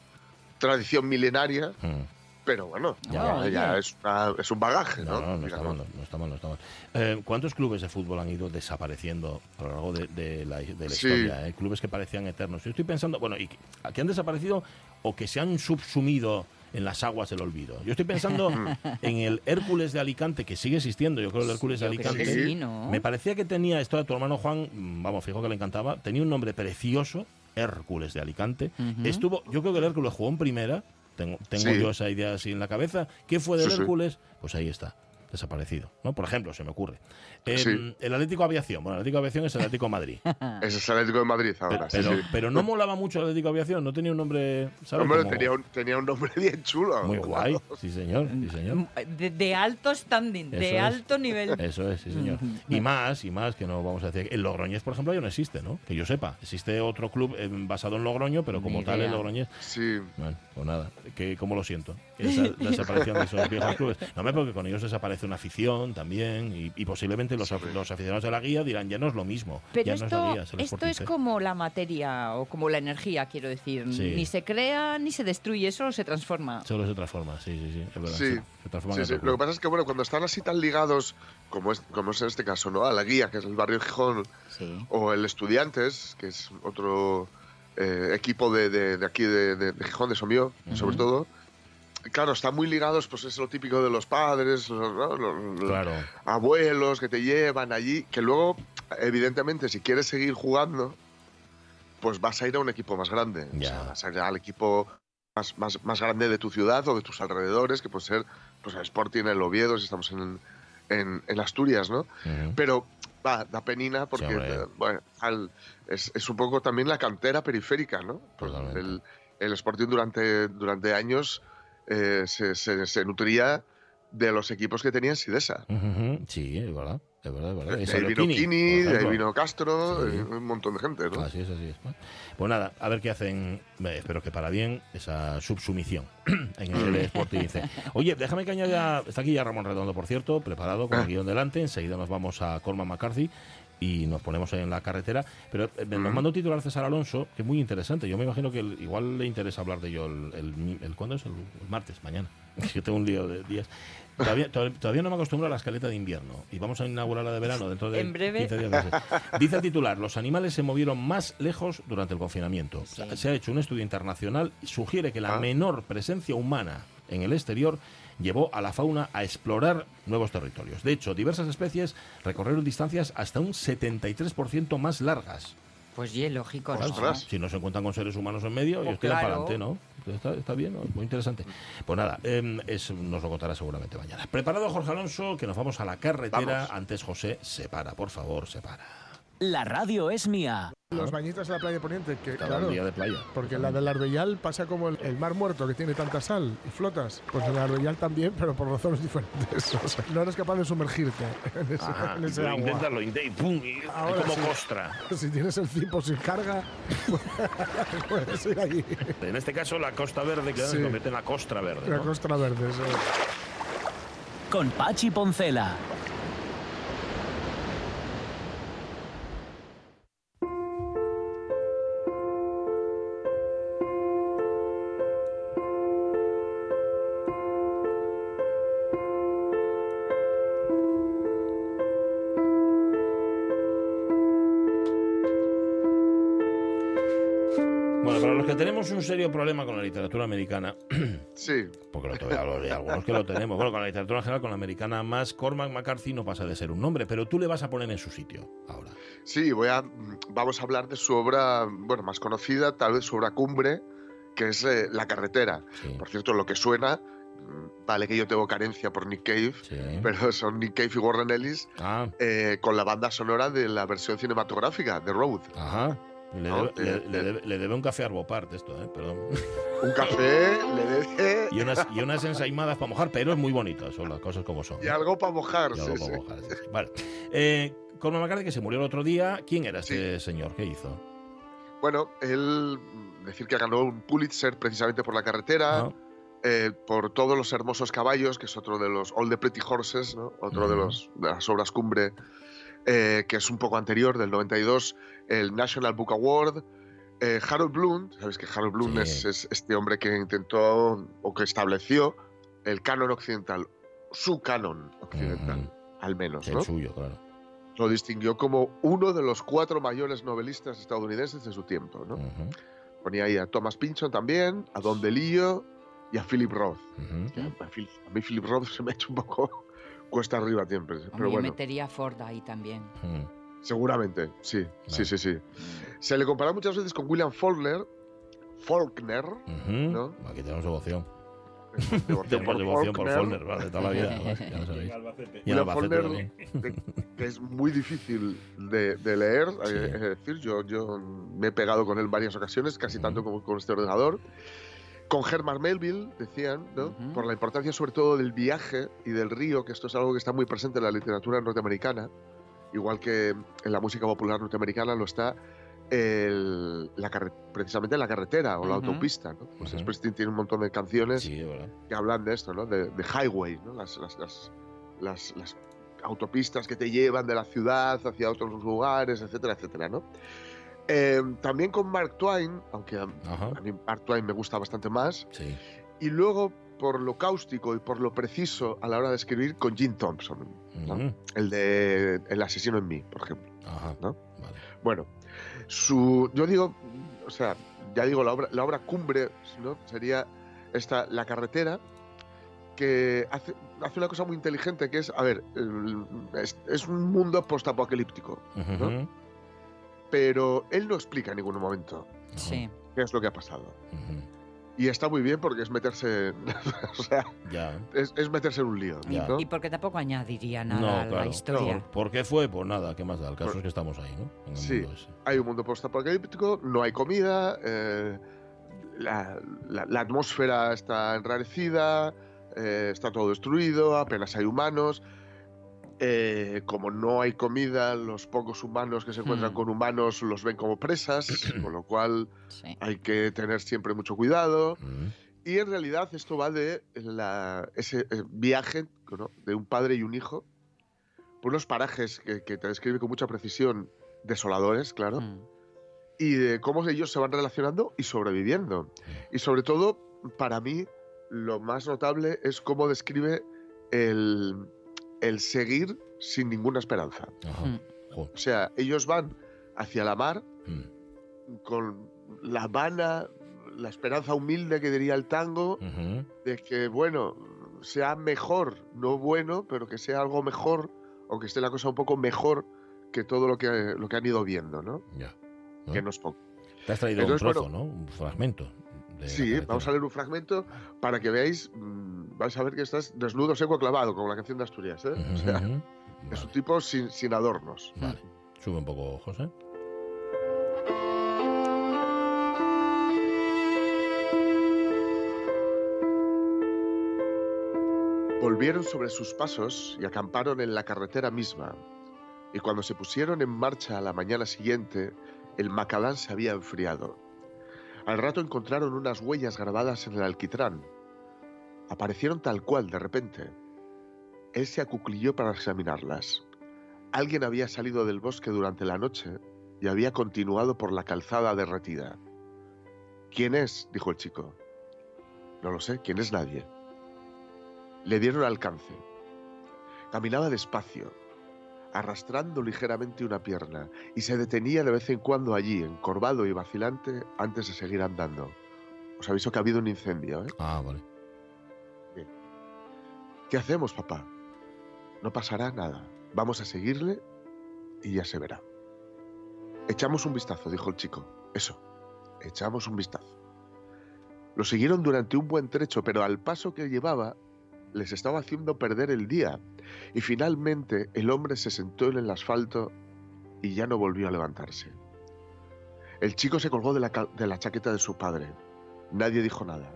tradición milenaria, Mm. Pero bueno, Ya, ya, ya oye. es, una- es un bagaje, No, ¿no? no, no mal, no, no está mal, no está mal. Eh, ¿Cuántos clubes de fútbol han ido desapareciendo a lo largo de, de la, de la Sí. historia? eh? Clubes que parecían eternos. Yo estoy pensando, bueno, y que, que han desaparecido o que se han subsumido en las aguas del olvido. Yo estoy pensando (laughs) en el Hércules de Alicante, que sigue existiendo, yo creo el Hércules de Alicante. Sí. sí, ¿no? Me parecía que tenía esto de tu hermano Juan, mm, vamos, fijo que le encantaba, tenía un nombre precioso, Hércules de Alicante. Estuvo, yo creo que el Hércules jugó en primera, tengo, tengo Sí. yo esa idea así en la cabeza. ¿Qué fue sí. Hércules? Pues ahí está. Desaparecido, ¿no? Por ejemplo, se me ocurre. Eh, Sí. El Atlético Aviación, bueno, el Atlético Aviación es el Atlético Madrid. Ese (laughs) es el Atlético de Madrid ahora. pero, sí, pero, sí. pero no molaba mucho el Atlético Aviación, no tenía un nombre, ¿sabes? Hombre, Como tenía un, tenía un nombre bien chulo. Muy guay, sí señor, sí señor. De, de alto standing, Eso de es. alto nivel. Eso es, sí señor. Y más, y más, que no vamos a decir. El Logroñés, por ejemplo, ya no existe, ¿no? Que yo sepa. Existe otro club eh, basado en Logroño, pero como Ni tal el. Logroñés. Sí. Bueno, pues nada, que cómo lo siento. Esa (laughs) desaparición de esos viejos clubes. No me porque con ellos desaparece una afición también y, y posiblemente los, af- los aficionados de la guía dirán ya no es lo mismo. Pero ya no es la esto, guía, es el esto es C". como la materia o como la energía, quiero decir. Sí. Ni se crea ni se destruye, solo se transforma. Solo se transforma, sí, sí, sí. Es verdad, Sí. se, se transforma Sí, en sí. otro Lo que pasa es que, bueno, cuando están así tan ligados, como es, como es en este caso, ¿no? A la guía, que es el barrio Gijón, Sí. o el Estudiantes, que es otro eh, equipo de, de- de aquí de, de- de Gijón, de Somió, sobre todo. Claro, están muy ligados, pues es lo típico de los padres, los, ¿no? Los- los Claro. abuelos que te llevan allí, que luego, evidentemente, si quieres seguir jugando, pues vas a ir a un equipo más grande. O Ya. sea, vas a ir al equipo más, más, más grande de tu ciudad o de tus alrededores, que puede ser pues, el Sporting, el Oviedo, si estamos en, en, en Asturias, ¿no? Pero va, da penina porque Sí, eh, bueno, al- es, es un poco también la cantera periférica, ¿no? El, el Sporting durante, durante años eh, se, se- se nutría de los equipos que tenía Sidesa. Ujú, Sí, es verdad, es verdad, es verdad. De ahí vino Kini, ahí vino Castro, Sí. eh, un montón de gente, ¿no? Así es, así es. Pues nada, a ver qué hacen, eh, espero que para bien, esa subsumisión (clears throat) en el Sporting C. Oye, déjame que añada, está aquí ya Ramón Redondo, por cierto, preparado con el Ah. guion delante, enseguida nos vamos a Corman McCarthy y nos ponemos en la carretera, pero eh, nos Mm. manda un titular César Alonso, que es muy interesante, yo me imagino que el- igual le interesa hablar de ello el, el, el- ¿cuándo es? El, martes, mañana, (laughs) que tengo un lío de días. Todavía, no me acostumbro a la escaleta de invierno y vamos a inaugurarla de verano dentro de En breve. 15 días. no sé. Dice el titular, los animales se movieron más lejos durante el confinamiento. Sí. Se ha hecho un estudio internacional sugiere que la Ah. menor presencia humana en el exterior llevó a la fauna a explorar nuevos territorios. De hecho, diversas especies recorrieron distancias hasta un 73% más largas. Pues sí, lógico. ¿no? Si no se encuentran con seres humanos en medio, Oh, ellos tiran para adelante, ¿no? Está, está bien, ¿no? muy interesante. Pues nada, em, es- nos lo contará seguramente mañana. Preparado, Jorge Alonso, que nos vamos a la carretera. Vamos. Antes, José, se para, por favor, se para. La radio es mía. Los bañitos en la playa poniente, que Cada claro, día de playa. porque la del Arbellal pasa como el, el mar muerto que tiene tanta sal y flotas. Pues en el Arbellal también, pero por razones (laughs) diferentes. O sea, no eres capaz de sumergirte en ese, en ese agua. inténtalo, inté- y pum, y- Ahora como sí. costra. (laughs) Si tienes el cipo sin carga, (laughs) puedes ir allí. En este caso, la Costa Verde, que Sí. se convierte en la Costra Verde. La ¿no? costra verde. sí. Con Pachi Poncela. Serio problema con la literatura americana, (clears throat) Sí, porque lo hay algunos que lo tenemos, bueno, con la literatura en general, con la americana más, Cormac McCarthy no pasa de ser un nombre, pero tú le vas a poner en su sitio ahora. sí, voy a, vamos a hablar de su obra, bueno, más conocida, tal vez su obra cumbre, que es eh, La carretera. Sí, Por cierto, lo que suena, mm, vale que yo tengo carencia por Nick Cave, sí. pero son Nick Cave y Warren Ellis Ah, eh, con la banda sonora de la versión cinematográfica de Road. ajá. Le, No, debe, le- eh, le eh. debe- le debe un café a Arbopart esto, ¿eh? Perdón. Un café, le debe Y unas, y unas ensaimadas para mojar, pero es muy bonito, son las cosas como son. y algo para mojar. Y sí, algo sí. para mojar, sí. Vale. Eh, Cormac McCarthy, que se murió el otro día, ¿quién era este señor? ¿Qué hizo? Bueno, él, mm, decir que ganó un Pulitzer precisamente por la carretera, eh, por todos los hermosos caballos, que es otro de los All the Pretty Horses, ¿no? otro de, los, de las obras cumbre, eh, que es un poco anterior, del 92, el National Book Award. Eh, Harold Bloom, sabes que Harold Bloom Sí. es, es este hombre que intentó o que estableció el canon occidental, su canon occidental, al menos, el ¿no? suyo, claro. Lo distinguió como uno de los cuatro mayores novelistas estadounidenses de su tiempo, ¿no? Ponía ahí a Thomas Pynchon también, a Don DeLillo y a Philip Roth. A Phil- a mí Philip Roth se me ha hecho un poco cuesta arriba siempre, A pero mí bueno, metería a Ford ahí también. ujú. seguramente, sí, sí, Vale. sí, sí. Se le compara muchas veces con William Faulkner, Faulkner, Ujú. ¿No? Aquí tenemos devoción. Tengo por devoción por Faulkner. Vale, toda la vida. (laughs) ya lo sabéis. Y William Faulkner, que es muy difícil de, de leer, Sí. eh, es decir, yo, yo me he pegado con él varias ocasiones, casi tanto Ujú. como con este ordenador. Con Herman Melville, decían, ¿no? Por la importancia sobre todo del viaje y del río, que esto es algo que está muy presente en la literatura norteamericana, igual que en la música popular norteamericana lo está el- la precisamente la carretera o la autopista. ¿no? Pues Ujú. Springsteen tiene un montón de canciones Sí, que hablan de esto, ¿no? De, de highway, ¿no? Las, las, las, las- las autopistas que te llevan de la ciudad hacia otros lugares, etcétera, etcétera, ¿no? Eh, también con Mark Twain, aunque a, mí Mark Twain me gusta bastante más, Sí. y luego por lo cáustico y por lo preciso a la hora de escribir con Jim Thompson, el de El asesino en mí, por ejemplo. Ajá. ¿no? Vale. Bueno, su, yo digo, o sea, ya digo, la obra, la obra cumbre ¿no? sería esta, La carretera, que hace, hace una cosa muy inteligente, que es, a ver, es, es un mundo postapocalíptico. Pero él no explica en ningún momento Sí. qué es lo que ha pasado. Y está muy bien porque es meterse, (laughs) o sea, Ya. es, es meterse en un lío, Ya. ¿no? Y porque tampoco añadiría nada No, a claro. la historia. ¿Por, por qué fue? Pues nada, ¿qué más da? El caso Por- es que estamos ahí, ¿no? En el Sí. mundo ese. hay un mundo postapocalíptico, no hay comida, eh, la, la- la atmósfera está enrarecida, eh, está todo destruido, apenas hay humanos. Eh, como no hay comida, los pocos humanos que se encuentran Hmm. con humanos los ven como presas, (clears throat) con lo cual Sí. hay que tener siempre mucho cuidado. Ujú. Y en realidad esto va de la- ese eh, viaje ¿no? de un padre y un hijo por unos parajes que, que te describe con mucha precisión, desoladores, claro Mm. y de cómo ellos se van relacionando y sobreviviendo. Y sobre todo, para mí, lo más notable es cómo describe el, el seguir sin ninguna esperanza. Ajá. Mm. O sea, ellos van hacia la mar Mm. con la vana, la esperanza humilde que diría el tango, Ujú. de que, bueno, sea mejor, no bueno, pero que sea algo mejor, o que esté la cosa un poco mejor que todo lo que, lo que han ido viendo, ¿no? Ya. ¿no? Que no es poco. Te has traído Entonces, un trozo, bueno, ¿no? Un fragmento. Sí, vamos a leer un fragmento para que veáis, mm, vais a ver que estás desnudo, seco, clavado, como la canción de Asturias. ¿eh? O sea, es un tipo sin, sin adornos. vale. Sube un poco, José. Volvieron sobre sus pasos y acamparon en la carretera misma. Y cuando se pusieron en marcha a la mañana siguiente, el macalán se había enfriado. Al rato encontraron unas huellas grabadas en el alquitrán. Aparecieron tal cual de repente. Él se acuclilló para examinarlas. Alguien había salido del bosque durante la noche y había continuado por la calzada derretida. ¿Quién es? dijo el chico. No lo sé, ¿quién es nadie? Le dieron alcance. Caminaba despacio, arrastrando ligeramente una pierna, y se detenía de vez en cuando allí, encorvado y vacilante, antes de seguir andando. Os aviso que ha habido un incendio, ¿eh? Ah, vale. ¿Qué hacemos, papá? No pasará nada. Vamos a seguirle y ya se verá. Echamos un vistazo, dijo el chico. Eso, echamos un vistazo. Lo siguieron durante un buen trecho, pero al paso que llevaba les estaba haciendo perder el día. Y finalmente el hombre se sentó en el asfalto y ya no volvió a levantarse. El chico se colgó de la, de la chaqueta de su padre. Nadie dijo nada.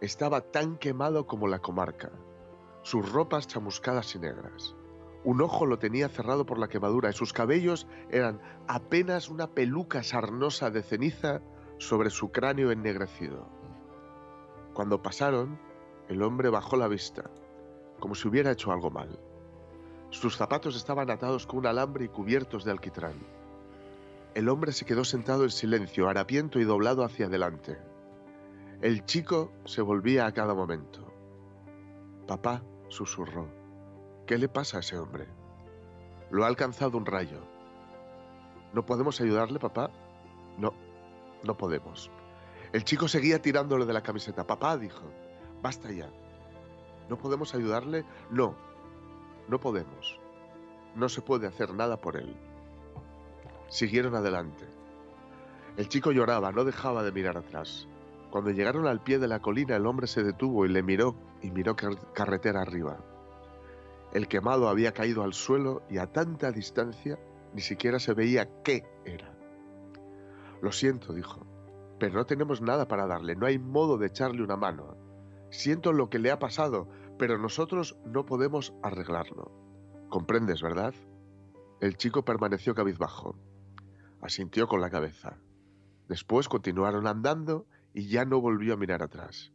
Estaba tan quemado como la comarca. Sus ropas chamuscadas y negras. Un ojo lo tenía cerrado por la quemadura y sus cabellos eran apenas una peluca sarnosa de ceniza sobre su cráneo ennegrecido. Cuando pasaron, el hombre bajó la vista, como si hubiera hecho algo mal. Sus zapatos estaban atados con un alambre y cubiertos de alquitrán. El hombre se quedó sentado en silencio, harapiento y doblado hacia adelante. El chico se volvía a cada momento. Papá, susurró, ¿qué le pasa a ese hombre? Lo ha alcanzado un rayo. ¿No podemos ayudarle, papá? No, no podemos. El chico seguía tirándole de la camiseta. Papá, dijo, basta ya. ¿No podemos ayudarle? No, no podemos. No se puede hacer nada por él. Siguieron adelante. El chico lloraba, no dejaba de mirar atrás. Cuando llegaron al pie de la colina, el hombre se detuvo y le miró y miró car- carretera arriba. El quemado había caído al suelo y a tanta distancia ni siquiera se veía qué era. Lo siento, dijo, pero no tenemos nada para darle, no hay modo de echarle una mano. Siento lo que le ha pasado, pero nosotros no podemos arreglarlo. ¿Comprendes, verdad? El chico permaneció cabizbajo. Asintió con la cabeza. Después continuaron andando y ya no volvió a mirar atrás.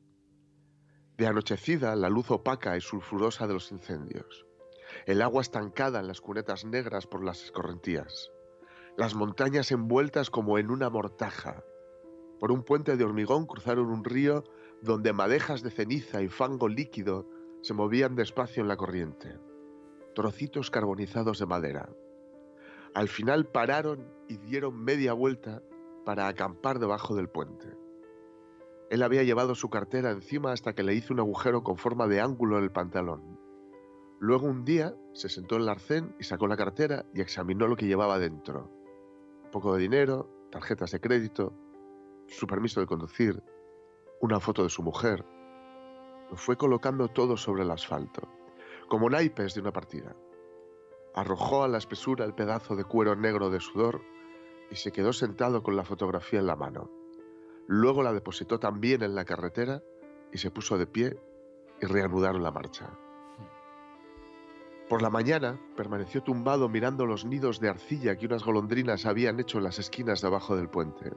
De anochecida, la luz opaca y sulfurosa de los incendios. El agua estancada en las cunetas negras por las escorrentías. Las montañas envueltas como en una mortaja. Por un puente de hormigón cruzaron un río donde madejas de ceniza y fango líquido se movían despacio en la corriente. Trocitos carbonizados de madera. Al final pararon y dieron media vuelta para acampar debajo del puente. Él había llevado su cartera encima hasta que le hizo un agujero con forma de ángulo en el pantalón. Luego un día se sentó en el arcén y sacó la cartera y examinó lo que llevaba dentro. Poco de dinero, tarjetas de crédito, su permiso de conducir, una foto de su mujer. Lo fue colocando todo sobre el asfalto, como naipes de una partida. Arrojó a la espesura el pedazo de cuero negro de sudor y se quedó sentado con la fotografía en la mano. Luego la depositó también en la carretera y se puso de pie y reanudaron la marcha. Por la mañana permaneció tumbado mirando los nidos de arcilla que unas golondrinas habían hecho en las esquinas de abajo del puente.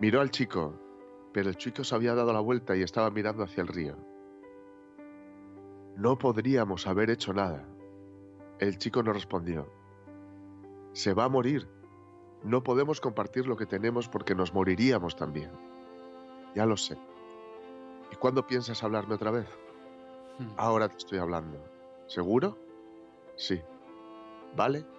Miró al chico, pero el chico se había dado la vuelta y estaba mirando hacia el río. No podríamos haber hecho nada. El chico no respondió. Se va a morir. No podemos compartir lo que tenemos porque nos moriríamos también. Ya lo sé. ¿Y cuándo piensas hablarme otra vez? Ahora te estoy hablando. ¿Seguro? Sí. ¿Vale? Vale.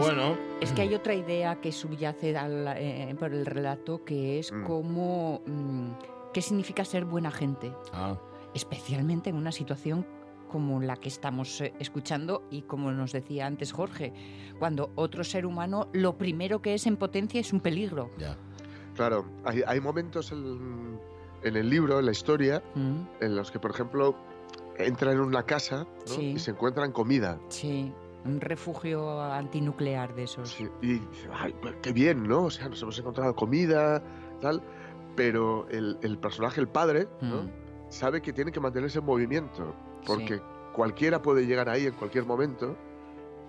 Bueno, Es que hay (clears throat) otra idea que subyace al- eh, por el relato, que es Mm. cómo... mm, ¿Qué significa ser buena gente? ah, Especialmente en una situación como la que estamos eh, escuchando y como nos decía antes Jorge, cuando otro ser humano lo primero que es en potencia es un peligro. ya. Claro, hay, hay momentos en, en el libro, en la historia, Mm, en los que, por ejemplo, entra en una casa ¿no? Sí. y se encuentran comida. Sí, un refugio antinuclear de esos. Sí, y dice, "Ay, pues qué bien, ¿no? O sea, nos hemos encontrado comida, tal. Pero el, el personaje, el padre, ¿no? Mm. sabe que tiene que mantenerse en movimiento, porque Sí. cualquiera puede llegar ahí en cualquier momento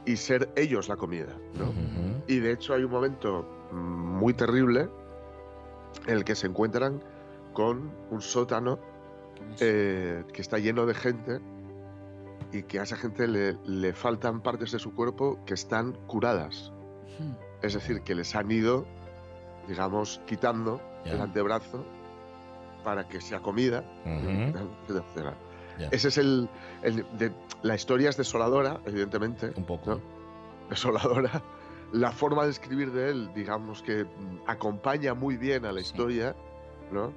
y ser ellos la comida, ¿no? Y de hecho hay un momento muy terrible en el que se encuentran con un sótano eh, que está lleno de gente y que a esa gente le, le faltan partes de su cuerpo que están curadas. Mm. Es decir, que les han ido, digamos, quitando el antebrazo para que sea comida. Etcétera. Ese es el, el de- la historia es desoladora, evidentemente. Un poco. ¿no? Desoladora. La forma de escribir de él, digamos que mm, acompaña muy bien a la Sí. historia, ¿no?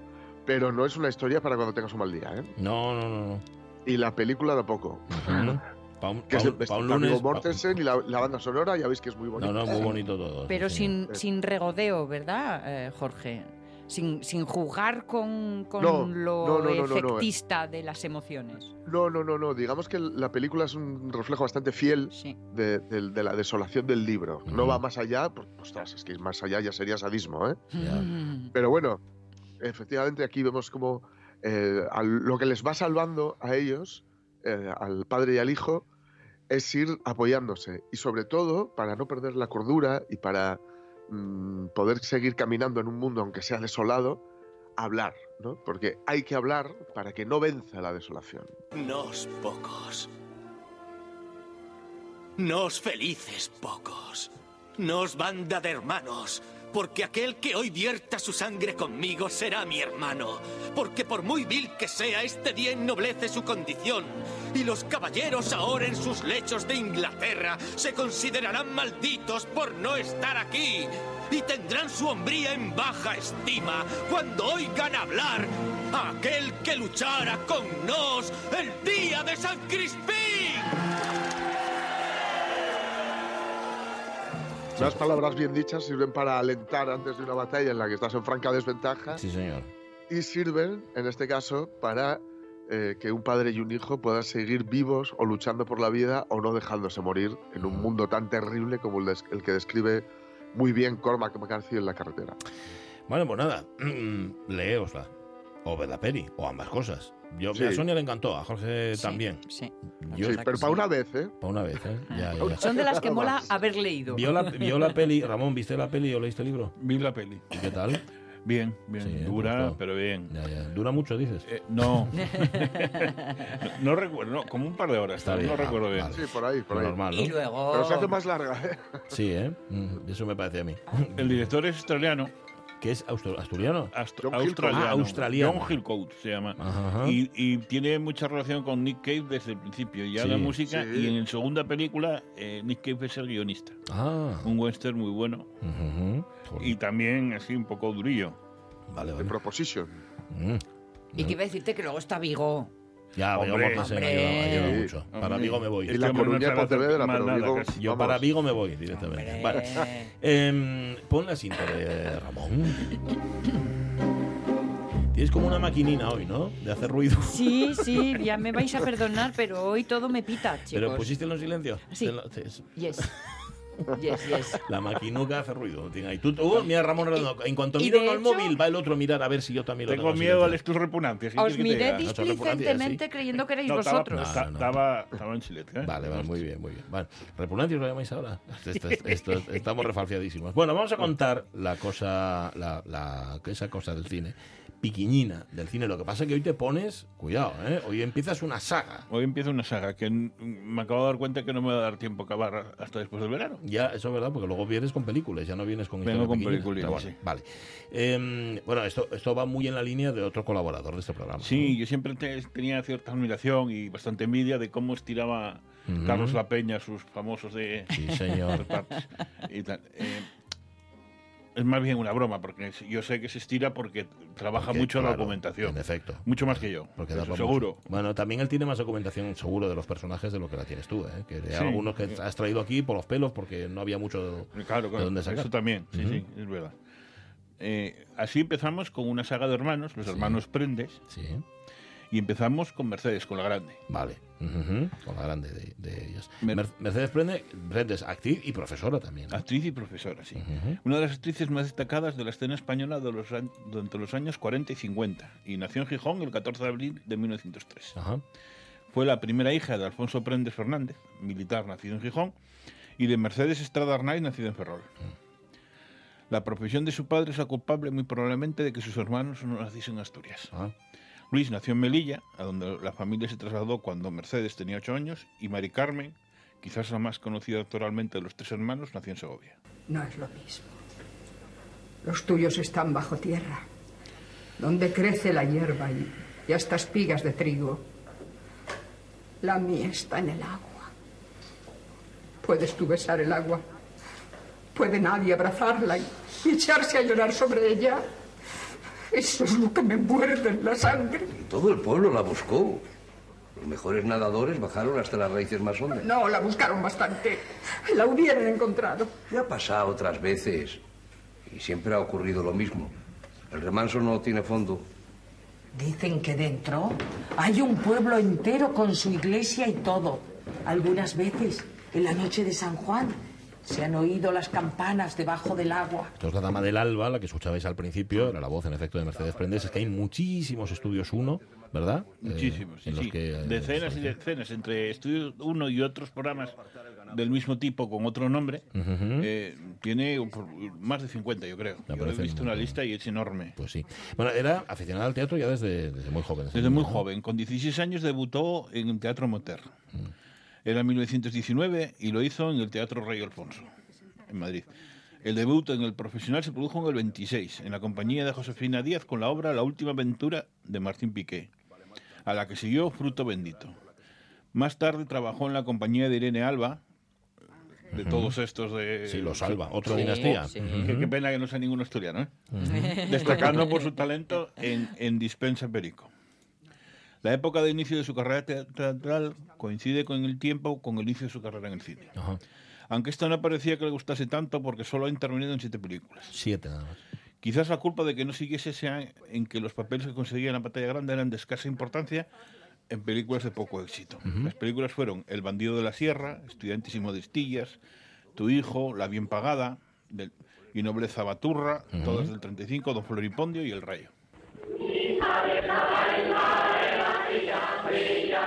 Pero no es una historia para cuando tengas un mal día, ¿eh? No, no, no. no. Y la película tampoco. Ujú. Pa' un, Que es pa' un- lunes. pa- Mortensen y la, la banda sonora, ya veis que es muy bonita. No, no, muy bonito todo. Pero sí, sin, Sí. sin regodeo, ¿verdad, eh, Jorge? Sin, sin jugar con, con No, lo no, no, no, no, no. efectista de las emociones. No, no, no, no. Digamos que la película es un reflejo bastante fiel Sí. de, de- de la desolación del libro. No va más allá, pues, ostras, es que más allá ya sería sadismo, ¿eh? Mm. Pero bueno, efectivamente aquí vemos como eh, lo que les va salvando a ellos, eh, al padre y al hijo, es ir apoyándose. Y sobre todo, para no perder la cordura y para mm, poder seguir caminando en un mundo, aunque sea desolado, hablar, ¿no? Porque hay que hablar para que no venza la desolación. Nos pocos. Nos felices pocos. Nos banda de hermanos. Porque aquel que hoy vierta su sangre conmigo será mi hermano. Porque por muy vil que sea, este día ennoblece su condición. Y los caballeros ahora en sus lechos de Inglaterra se considerarán malditos por no estar aquí. Y tendrán su hombría en baja estima cuando oigan hablar a aquel que luchara con nos el día de San Crispín. Las palabras bien dichas sirven para alentar antes de una batalla en la que estás en franca desventaja Sí, señor. y sirven, en este caso, para eh, que un padre y un hijo puedan seguir vivos o luchando por la vida o no dejándose morir en un mundo tan terrible como el, des- el que describe muy bien Cormac McCarthy en la carretera. Bueno, pues nada, (clears throat) leéosla. O ved la peli, o ambas cosas. Yo, Sí. A Sonia le encantó, a Jorge Sí, también. Sí. Yo, Sí, pero para sí. una vez, ¿eh? para una vez, ¿eh? (laughs) Ya, ya, ya. Son de las que mola haber leído. ¿Vio la, vio la peli, (laughs) Ramón, ¿viste la peli o leíste el libro? Vi la peli. ¿Y qué tal? Bien, bien. Sí, Dura, pero bien. Ya, ya. ¿Dura mucho, dices? Eh, (laughs) no. no recuerdo, no, como un par de horas. Está no bien, recuerdo ah, bien. vale. Sí, por ahí, por ahí. normal, Y ¿no? luego... Pero se hace más larga, ¿eh? Sí, ¿eh? Mm, Eso me parece a mí. El director es australiano. ¿Qué es austro- asturiano? Astro- John australiano. Ah, australiano. John Hillcoat se llama. Ajá, ajá. Y, y tiene mucha relación con Nick Cave desde el principio. Ya Sí. la música. Sí. Y en la segunda película, eh, Nick Cave es el guionista. Ah. Un western muy bueno. Y también así un poco durillo. Vale, De vale. Proposition. Mm. Y que iba a decirte que luego está Vigo. Ya, Vigo Hombre, Mortensen hombre. ayuda, ayuda Sí. mucho. Para Hombre. Vigo me voy. Y la Coruña Pontevedra, pero nada, Vigo. Yo vamos. para Vigo me voy directamente. Hombre. Vale. Em, pon la cinta de Ramón. Tienes como una maquinina hoy, ¿no? De hacer ruido. Sí, sí, ya me vais a perdonar, pero hoy todo me pita, chicos. Pero pusiste en silencio. Sí. Te lo- te- es- Yes. Yes, yes. La maquinuca hace ruido. Ahí. Tú, mira, Ramón Redondo, en cuanto miro uno al móvil, va el otro a mirar a ver si yo también lo Tengo tengo en miedo al estos repugnantes. ¿qué Os miré dis- displicentemente creyendo que erais No, estaba- vosotros. esta- No, no. Estaba, estaba en silencio. ¿eh? Vale, vale, muy bien, muy bien. Vale. ¿Repugnantes lo llamáis ahora? Esto- esto- esto- estamos refalfiadísimos. Bueno, vamos a contar la cosa, la, la- esa cosa del cine, piquiñina del cine. Lo que pasa es que hoy te pones, cuidado, ¿eh? hoy empiezas una saga. Hoy empieza una saga que me acabo de dar cuenta que no me va a dar tiempo a acabar hasta después del verano. Ya, eso es verdad, porque luego vienes con películas, ya no vienes con Vengo con Pero bueno, sí. Vale. Em, bueno, esto, esto va muy en la línea de otro colaborador de este programa. Sí, yo siempre te- tenía cierta admiración y bastante envidia de cómo estiraba. Carlos La Peña sus famosos de Sí, señor. (laughs) y tal. Eh, es más bien una broma, porque yo sé que se estira porque trabaja Porque, mucho la documentación. En efecto. Mucho más que yo. Porque eso seguro. Bueno, también él tiene más documentación seguro de los personajes de lo que la tienes tú, ¿eh? Que Sí. algunos que has traído aquí por los pelos porque no había mucho Claro, de dónde sacar. Eso también, sí, sí, es verdad. Eh, así empezamos con una saga de hermanos, los Sí. hermanos Prendes, Sí, y empezamos con Mercedes, con la grande. vale. Ujú, Con la grande de, de ellas. Mer- Mer- Mercedes Prende, Prende es actriz y profesora también. ¿no? Actriz y profesora, sí. Ujú. Una de las actrices más destacadas de la escena española de los an- durante los años 40 y 50, y nació en Gijón el 14 de abril de 1903. Ajá. Fue la primera hija de Alfonso Prendes Fernández, militar nacido en Gijón, y de Mercedes Estrada Arnaiz, nacida en Ferrol. La profesión de su padre es la culpable muy probablemente de que sus hermanos no naciesen en Asturias. Ah, Luis nació en Melilla, a donde la familia se trasladó cuando Mercedes tenía ocho años, y Mari Carmen, quizás la más conocida actualmente de los tres hermanos, nació en Segovia. No es lo mismo. Los tuyos están bajo tierra, donde crece la hierba y, hasta espigas de trigo. La mía está en el agua. ¿Puedes tú besar el agua? ¿Puede nadie abrazarla y echarse a llorar sobre ella? Eso es lo que me muerde en la sangre. Todo el pueblo la buscó. Los mejores nadadores bajaron hasta las raíces más hondas. No, la buscaron bastante. La hubieran encontrado. Ya ha pasado otras veces. Y siempre ha ocurrido lo mismo. El remanso no tiene fondo. Dicen que dentro hay un pueblo entero con su iglesia y todo. Algunas veces, en la noche de San Juan, se han oído las campanas debajo del agua. Esto es la Dama del Alba, la que escuchabais al principio, era la voz en efecto de Mercedes Prendes. Es que hay muchísimos estudios uno, ¿verdad? Eh, Muchísimos, sí, en los sí. que, eh, decenas y sí. decenas, entre Estudio 1 y otros programas del mismo tipo con otro nombre, Ujú. eh, tiene más de 50, yo creo. Me Yo he visto un una lista y es enorme. Pues sí. Bueno, era aficionada al teatro ya desde, desde muy joven. Desde muy ¿no? joven, con 16 años debutó en Teatro Moter. Mm. Era 1919 y lo hizo en el Teatro Rey Alfonso, en Madrid. El debut en el profesional se produjo en el 26, en la compañía de Josefina Díaz con la obra La última aventura de Martín Piqué, a la que siguió Fruto Bendito. Más tarde trabajó en la compañía de Irene Alba, de todos estos de... Sí, los Alba, otra Sí, dinastía. sí. Ujú. Qué, qué pena que no sea ninguno asturiano, ¿eh? destacando por (laughs) su talento en, en Dispensa Perico. La época de inicio de su carrera teatral coincide con el tiempo con el inicio de su carrera en el cine. Ajá. Aunque esto no parecía que le gustase tanto porque solo ha intervenido en siete películas. Siete nada más. Quizás la culpa de que no siguiese sea en que los papeles que conseguía en la pantalla grande eran de escasa importancia en películas de poco éxito. Las películas fueron El bandido de la sierra, Estudiantes y modestillas, Tu hijo, La bien pagada, del- y Nobleza Baturra, todas del 35, Don Floripondio y El rayo.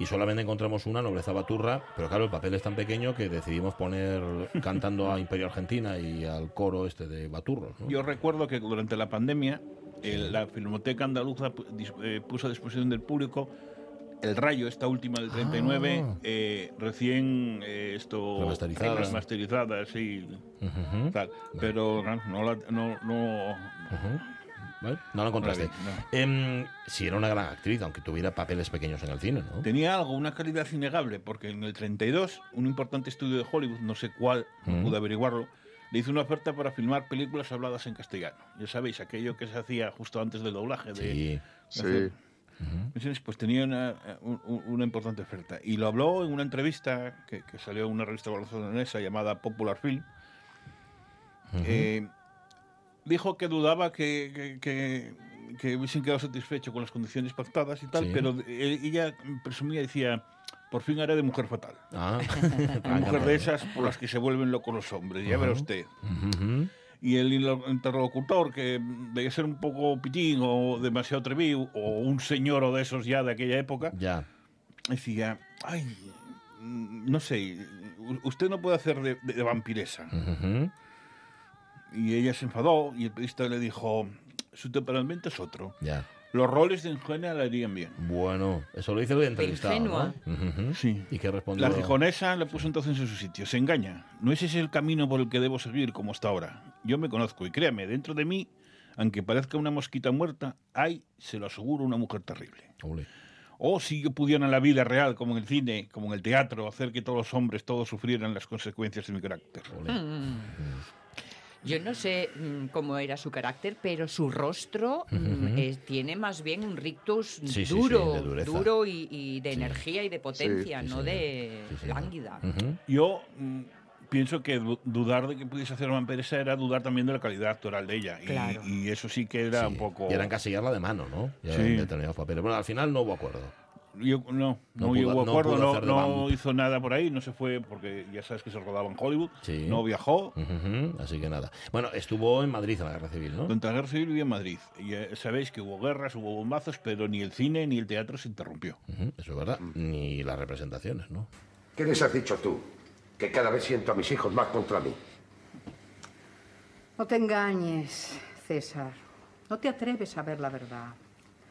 y solamente encontramos una, Nobleza Baturra, pero claro, el papel es tan pequeño que decidimos poner cantando a Imperio Argentina y al coro este de Baturros. ¿no? Yo recuerdo que durante la pandemia el- la Filmoteca Andaluza eh, puso a disposición del público El Rayo, esta última del 39, Ah. eh, recién eh, esto Remasterizada. remasterizada, sí, tal. pero no, no, la- no, no- ¿Vale? No lo encontraste. No la vi, Em, sí, era una gran actriz, aunque tuviera papeles pequeños en el cine, ¿no? Tenía algo, una calidad innegable, porque en el 32, un importante estudio de Hollywood, no sé cuál, no Mm. pude averiguarlo, le hizo una oferta para filmar películas habladas en castellano. Ya sabéis, aquello que se hacía justo antes del doblaje. De, Sí. Sí. hacer- ¿Entiendes? Pues tenía una, un- un- una importante oferta. Y lo habló en una entrevista que, que salió en una revista barcelonesa llamada Popular Film. Eh, dijo que dudaba que, que, que- que hubiesen quedado satisfechos con las condiciones pactadas y tal, Sí. pero eh, ella presumía, decía, por fin haré de mujer fatal. Ah. (laughs) Una mujer de esas por las que se vuelven locos los hombres, ya verá Ajá. usted. Ujú. Y el interlocutor, que debía ser un poco pitín o demasiado atrevido, o un señor o de esos ya de aquella época, Ya. decía, ay, mm, no sé, usted no puede hacer de, de- de vampiresa. Ujú. Y ella se enfadó y el periodista le dijo, su temperamento es otro. Ya. Los roles de ingenua le harían bien. Bueno, eso lo dice el entrevistado, Ingenua. ¿no? Sí. ¿Y qué respondió? La gijonesa le puso entonces en su sitio. Se engaña. No ese es el camino por el que debo seguir como hasta ahora. Yo me conozco y créame, dentro de mí, aunque parezca una mosquita muerta, hay, se lo aseguro, una mujer terrible. Ole. O si yo pudiera en la vida real, como en el cine, como en el teatro, hacer que todos los hombres todos sufrieran las consecuencias de mi carácter. Mm. Yo no sé mm, cómo era su carácter, pero su rostro mm, eh, tiene más bien un rictus Sí, sí, sí, duro, duro y, y de energía y de potencia, sí, no de lánguida. Yo mm, pienso que du- dudar de que pudiese hacer vampiresa era dudar también de la calidad actoral de ella. Y- Claro. Y, eso sí que era un poco... Y era encasillarla de mano, ¿no? Ya Sí. en determinados papeles. Bueno, al final no hubo acuerdo. Yo, no, No no, pudo- llegó a no acuerdo, no, hizo nada por ahí, no se fue porque ya sabes que se rodaba en Hollywood, Sí. no viajó. Ujú, Así que nada. Bueno, estuvo en Madrid en la Guerra Civil, ¿no? Durante la guerra civil vivía en Madrid. Y eh, sabéis que hubo guerras, hubo bombazos, pero ni el cine ni el teatro se interrumpió. Eso es verdad. Ni las representaciones, ¿no? ¿Qué les has dicho tú? Que cada vez siento a mis hijos más contra mí. No te engañes, César. No te atreves a ver la verdad.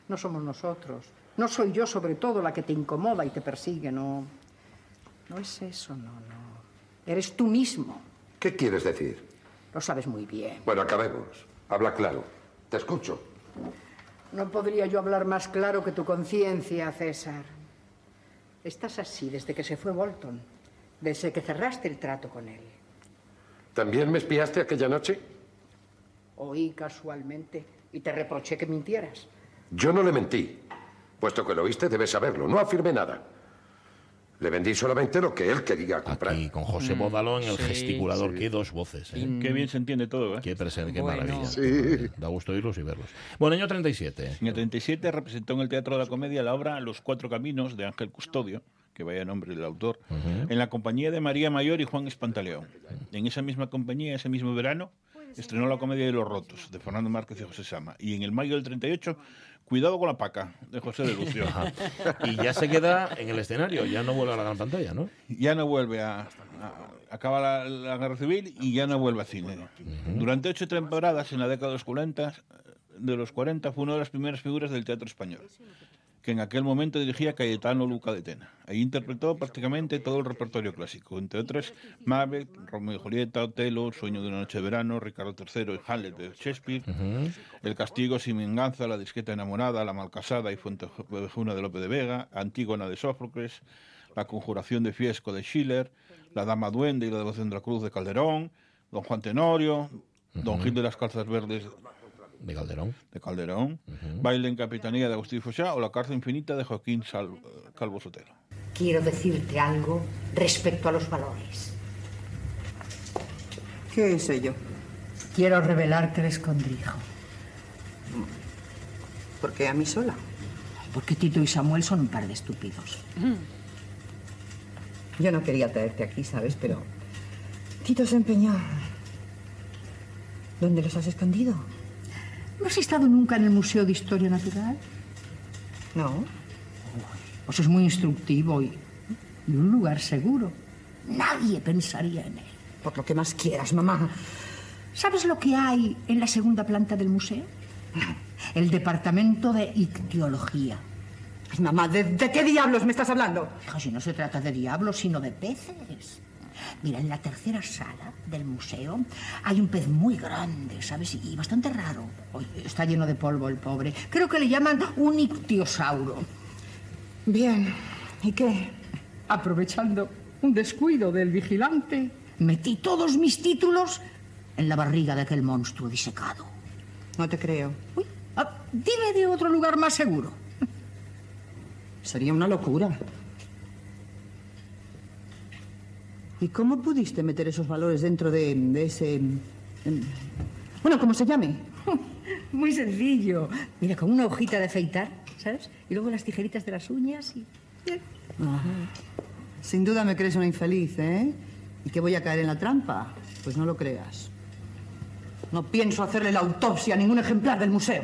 No somos nosotros. No soy yo, sobre todo, la que te incomoda y te persigue, no. No es eso, no, no. Eres tú mismo. ¿Qué quieres decir? Lo sabes muy bien. Bueno, acabemos. Habla claro. Te escucho. No podría yo hablar más claro que tu conciencia, César. Estás así desde que se fue Bolton, desde que cerraste el trato con él. ¿También me espiaste aquella noche? Oí casualmente y te reproché que mintieras. Yo no le mentí. Puesto que lo oíste, debes saberlo. No afirmé nada. Le vendí solamente lo que él quería comprar. Y con José Bodalón, el sí, gesticulador, sí. qué dos voces. ¿eh? Qué bien se entiende todo, ¿eh? Qué, presen- qué Bueno. maravilla. Sí. Da gusto oírlos y verlos. Bueno, año 37. En el 37 representó en el Teatro de la Comedia la obra Los Cuatro Caminos de Ángel Custodio, que vaya nombre del autor, en la compañía de María Mayor y Juan Espantaleón. En esa misma compañía, ese mismo verano, estrenó la comedia de Los Rotos, de Fernando Márquez y José Sama. Y en el mayo del 38, Cuidado con la paca, de José de Lucio. Ajá. Y ya se queda en el escenario, ya no vuelve a la gran pantalla, ¿no? ya no vuelve a, a- acaba la, la guerra civil y ya no vuelve a cine. Durante ocho temporadas en la década de los 40, de los 40 fue una de las primeras figuras del teatro español. Que en aquel momento dirigía Cayetano Luca de Tena. Ahí interpretó prácticamente todo el repertorio clásico, entre otras Macbeth, Romeo y Julieta, Otelo, Sueño de una noche de verano, Ricardo III y Hamlet de Shakespeare, El castigo sin venganza, La disqueta enamorada, La malcasada y Fuentejuna de Lope de Vega, Antígona de Sófocles, La conjuración de Fiesco de Schiller, La dama duende y la devoción de la cruz de Calderón, Don Juan Tenorio, Don Gil de las calzas verdes De Calderón. de Calderón, Baile en Capitanía de Agustín Fochá o La cárcel infinita de Joaquín Sal- Calvo Sotelo. Quiero decirte algo respecto a los valores. ¿Qué es ello? Quiero revelarte el escondrijo. ¿Por qué a mí sola? Porque Tito y Samuel son un par de estúpidos. Yo no quería traerte aquí, ¿sabes? Pero Tito se empeñó. ¿Dónde los has escondido? ¿No has estado nunca en el Museo de Historia Natural? No. Pues es muy instructivo y, y un lugar seguro. Nadie pensaría en él. Por lo que más quieras, mamá. ¿Sabes lo que hay en la segunda planta del museo? El departamento de ictiología. Ay, mamá, ¿de, de qué diablos me estás hablando? Hija, si no se trata de diablos, sino de peces. Mira, en la tercera sala del museo hay un pez muy grande, ¿sabes? Y bastante raro. Oye, está lleno de polvo el pobre. Creo que le llaman un ictiosauro. Bien. ¿Y qué? Aprovechando un descuido del vigilante, metí todos mis títulos en la barriga de aquel monstruo disecado. No te creo. Uy, ah, dime de otro lugar más seguro. Sería una locura. ¿Y cómo pudiste meter esos valores dentro de, de ese... em, Bueno, ¿cómo se llame? (laughs) Muy sencillo. Mira, con una hojita de afeitar, ¿sabes? Y luego las tijeritas de las uñas y... Ajá. Sin duda me crees una infeliz, ¿eh? ¿Y que voy a caer en la trampa? Pues no lo creas. No pienso hacerle la autopsia a ningún ejemplar del museo.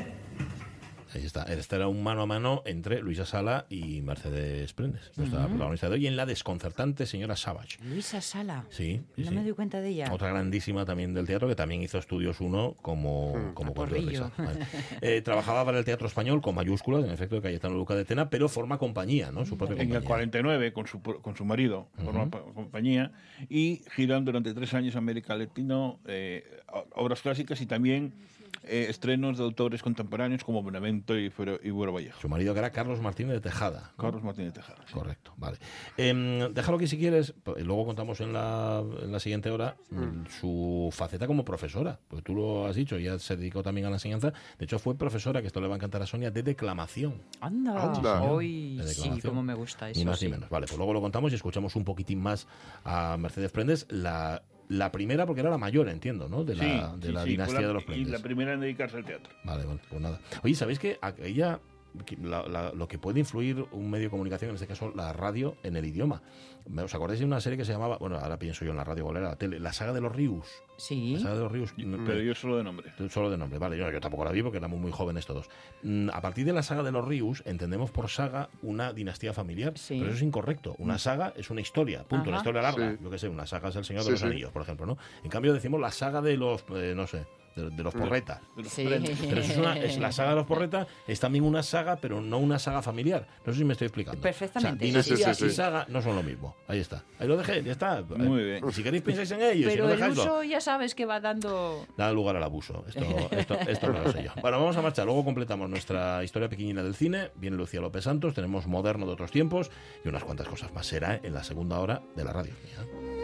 Ahí está. Este era un mano a mano entre Luisa Sala y Mercedes Prendes, nuestra protagonista de hoy, en la desconcertante señora Savage. Luisa Sala. Sí, sí, No sí. me doy cuenta de ella. Otra grandísima también del teatro que también hizo estudios uno como, como cuento de risa. Vale. (laughs) Eh, trabajaba para el teatro español con mayúsculas, en efecto, de Cayetano Luca de Tena, pero forma compañía, ¿no? Su propia En el compañía. 49, con su, con su marido, forma pa- compañía, y giran durante tres años América Latino eh, obras clásicas y también eh, estrenos de autores contemporáneos como Benavento y, y Buero Vallejo. Su marido que era Carlos Martínez de Tejada. ¿no? Carlos Martínez Tejada. sí. Correcto, vale. Em, déjalo aquí si quieres, p- luego contamos en la, en la siguiente hora mm, su faceta como profesora, porque tú lo has dicho, ella se dedicó también a la enseñanza, de hecho fue profesora, que esto le va a encantar a Sonia, de declamación. Anda. Anda. Hoy de sí, como me gusta eso. Ni más sí. ni menos. Vale, pues luego lo contamos y escuchamos un poquitín más a Mercedes Prendes, la, la primera porque era la mayor, entiendo, ¿no? De la, Sí, de la sí, dinastía la- de los Y Prendes. la primera en dedicarse al teatro. Vale, vale, pues nada. Oye, ¿sabéis que a- ella, que la- la- lo que puede influir un medio de comunicación, en este caso la radio, en el idioma? ¿Os acordáis de una serie que se llamaba, bueno, ahora pienso yo en la radio, ¿cuál era? La tele, La saga de los Rius. Sí. La saga de los Rius. Pero yo solo de nombre. Solo de nombre, vale. Yo, yo tampoco la vi porque éramos muy jóvenes todos. Mm, A partir de la saga de los Rius, entendemos por saga una dinastía familiar. Sí. Pero eso es incorrecto. Una saga es una historia, punto. Una Ajá. historia larga. Sí. Yo qué sé, una saga es El Señor de Sí, los sí. Anillos, por ejemplo, ¿no? En cambio decimos la saga de los, eh, no sé, de, de los porretas. De los Sí. Pero eso es, una, es la saga de los porretas, es también una saga, pero no una saga familiar. No sé si me estoy explicando. Perfectamente. O sea, dinastía Sí, sí, sí, y saga no son lo mismo. Ahí está. Ahí lo dejé, ya está. Muy bien. Si queréis pensáis en ello, si Pero no el dejáislo uso ya sabes que va dando... da lugar al abuso. Esto, esto, esto no lo sé yo. Bueno, vamos a marchar. Luego completamos nuestra historia pequeñina del cine. Viene Lucía López Santos, tenemos moderno de otros tiempos y unas cuantas cosas más. Será en la segunda hora de la radio. mía.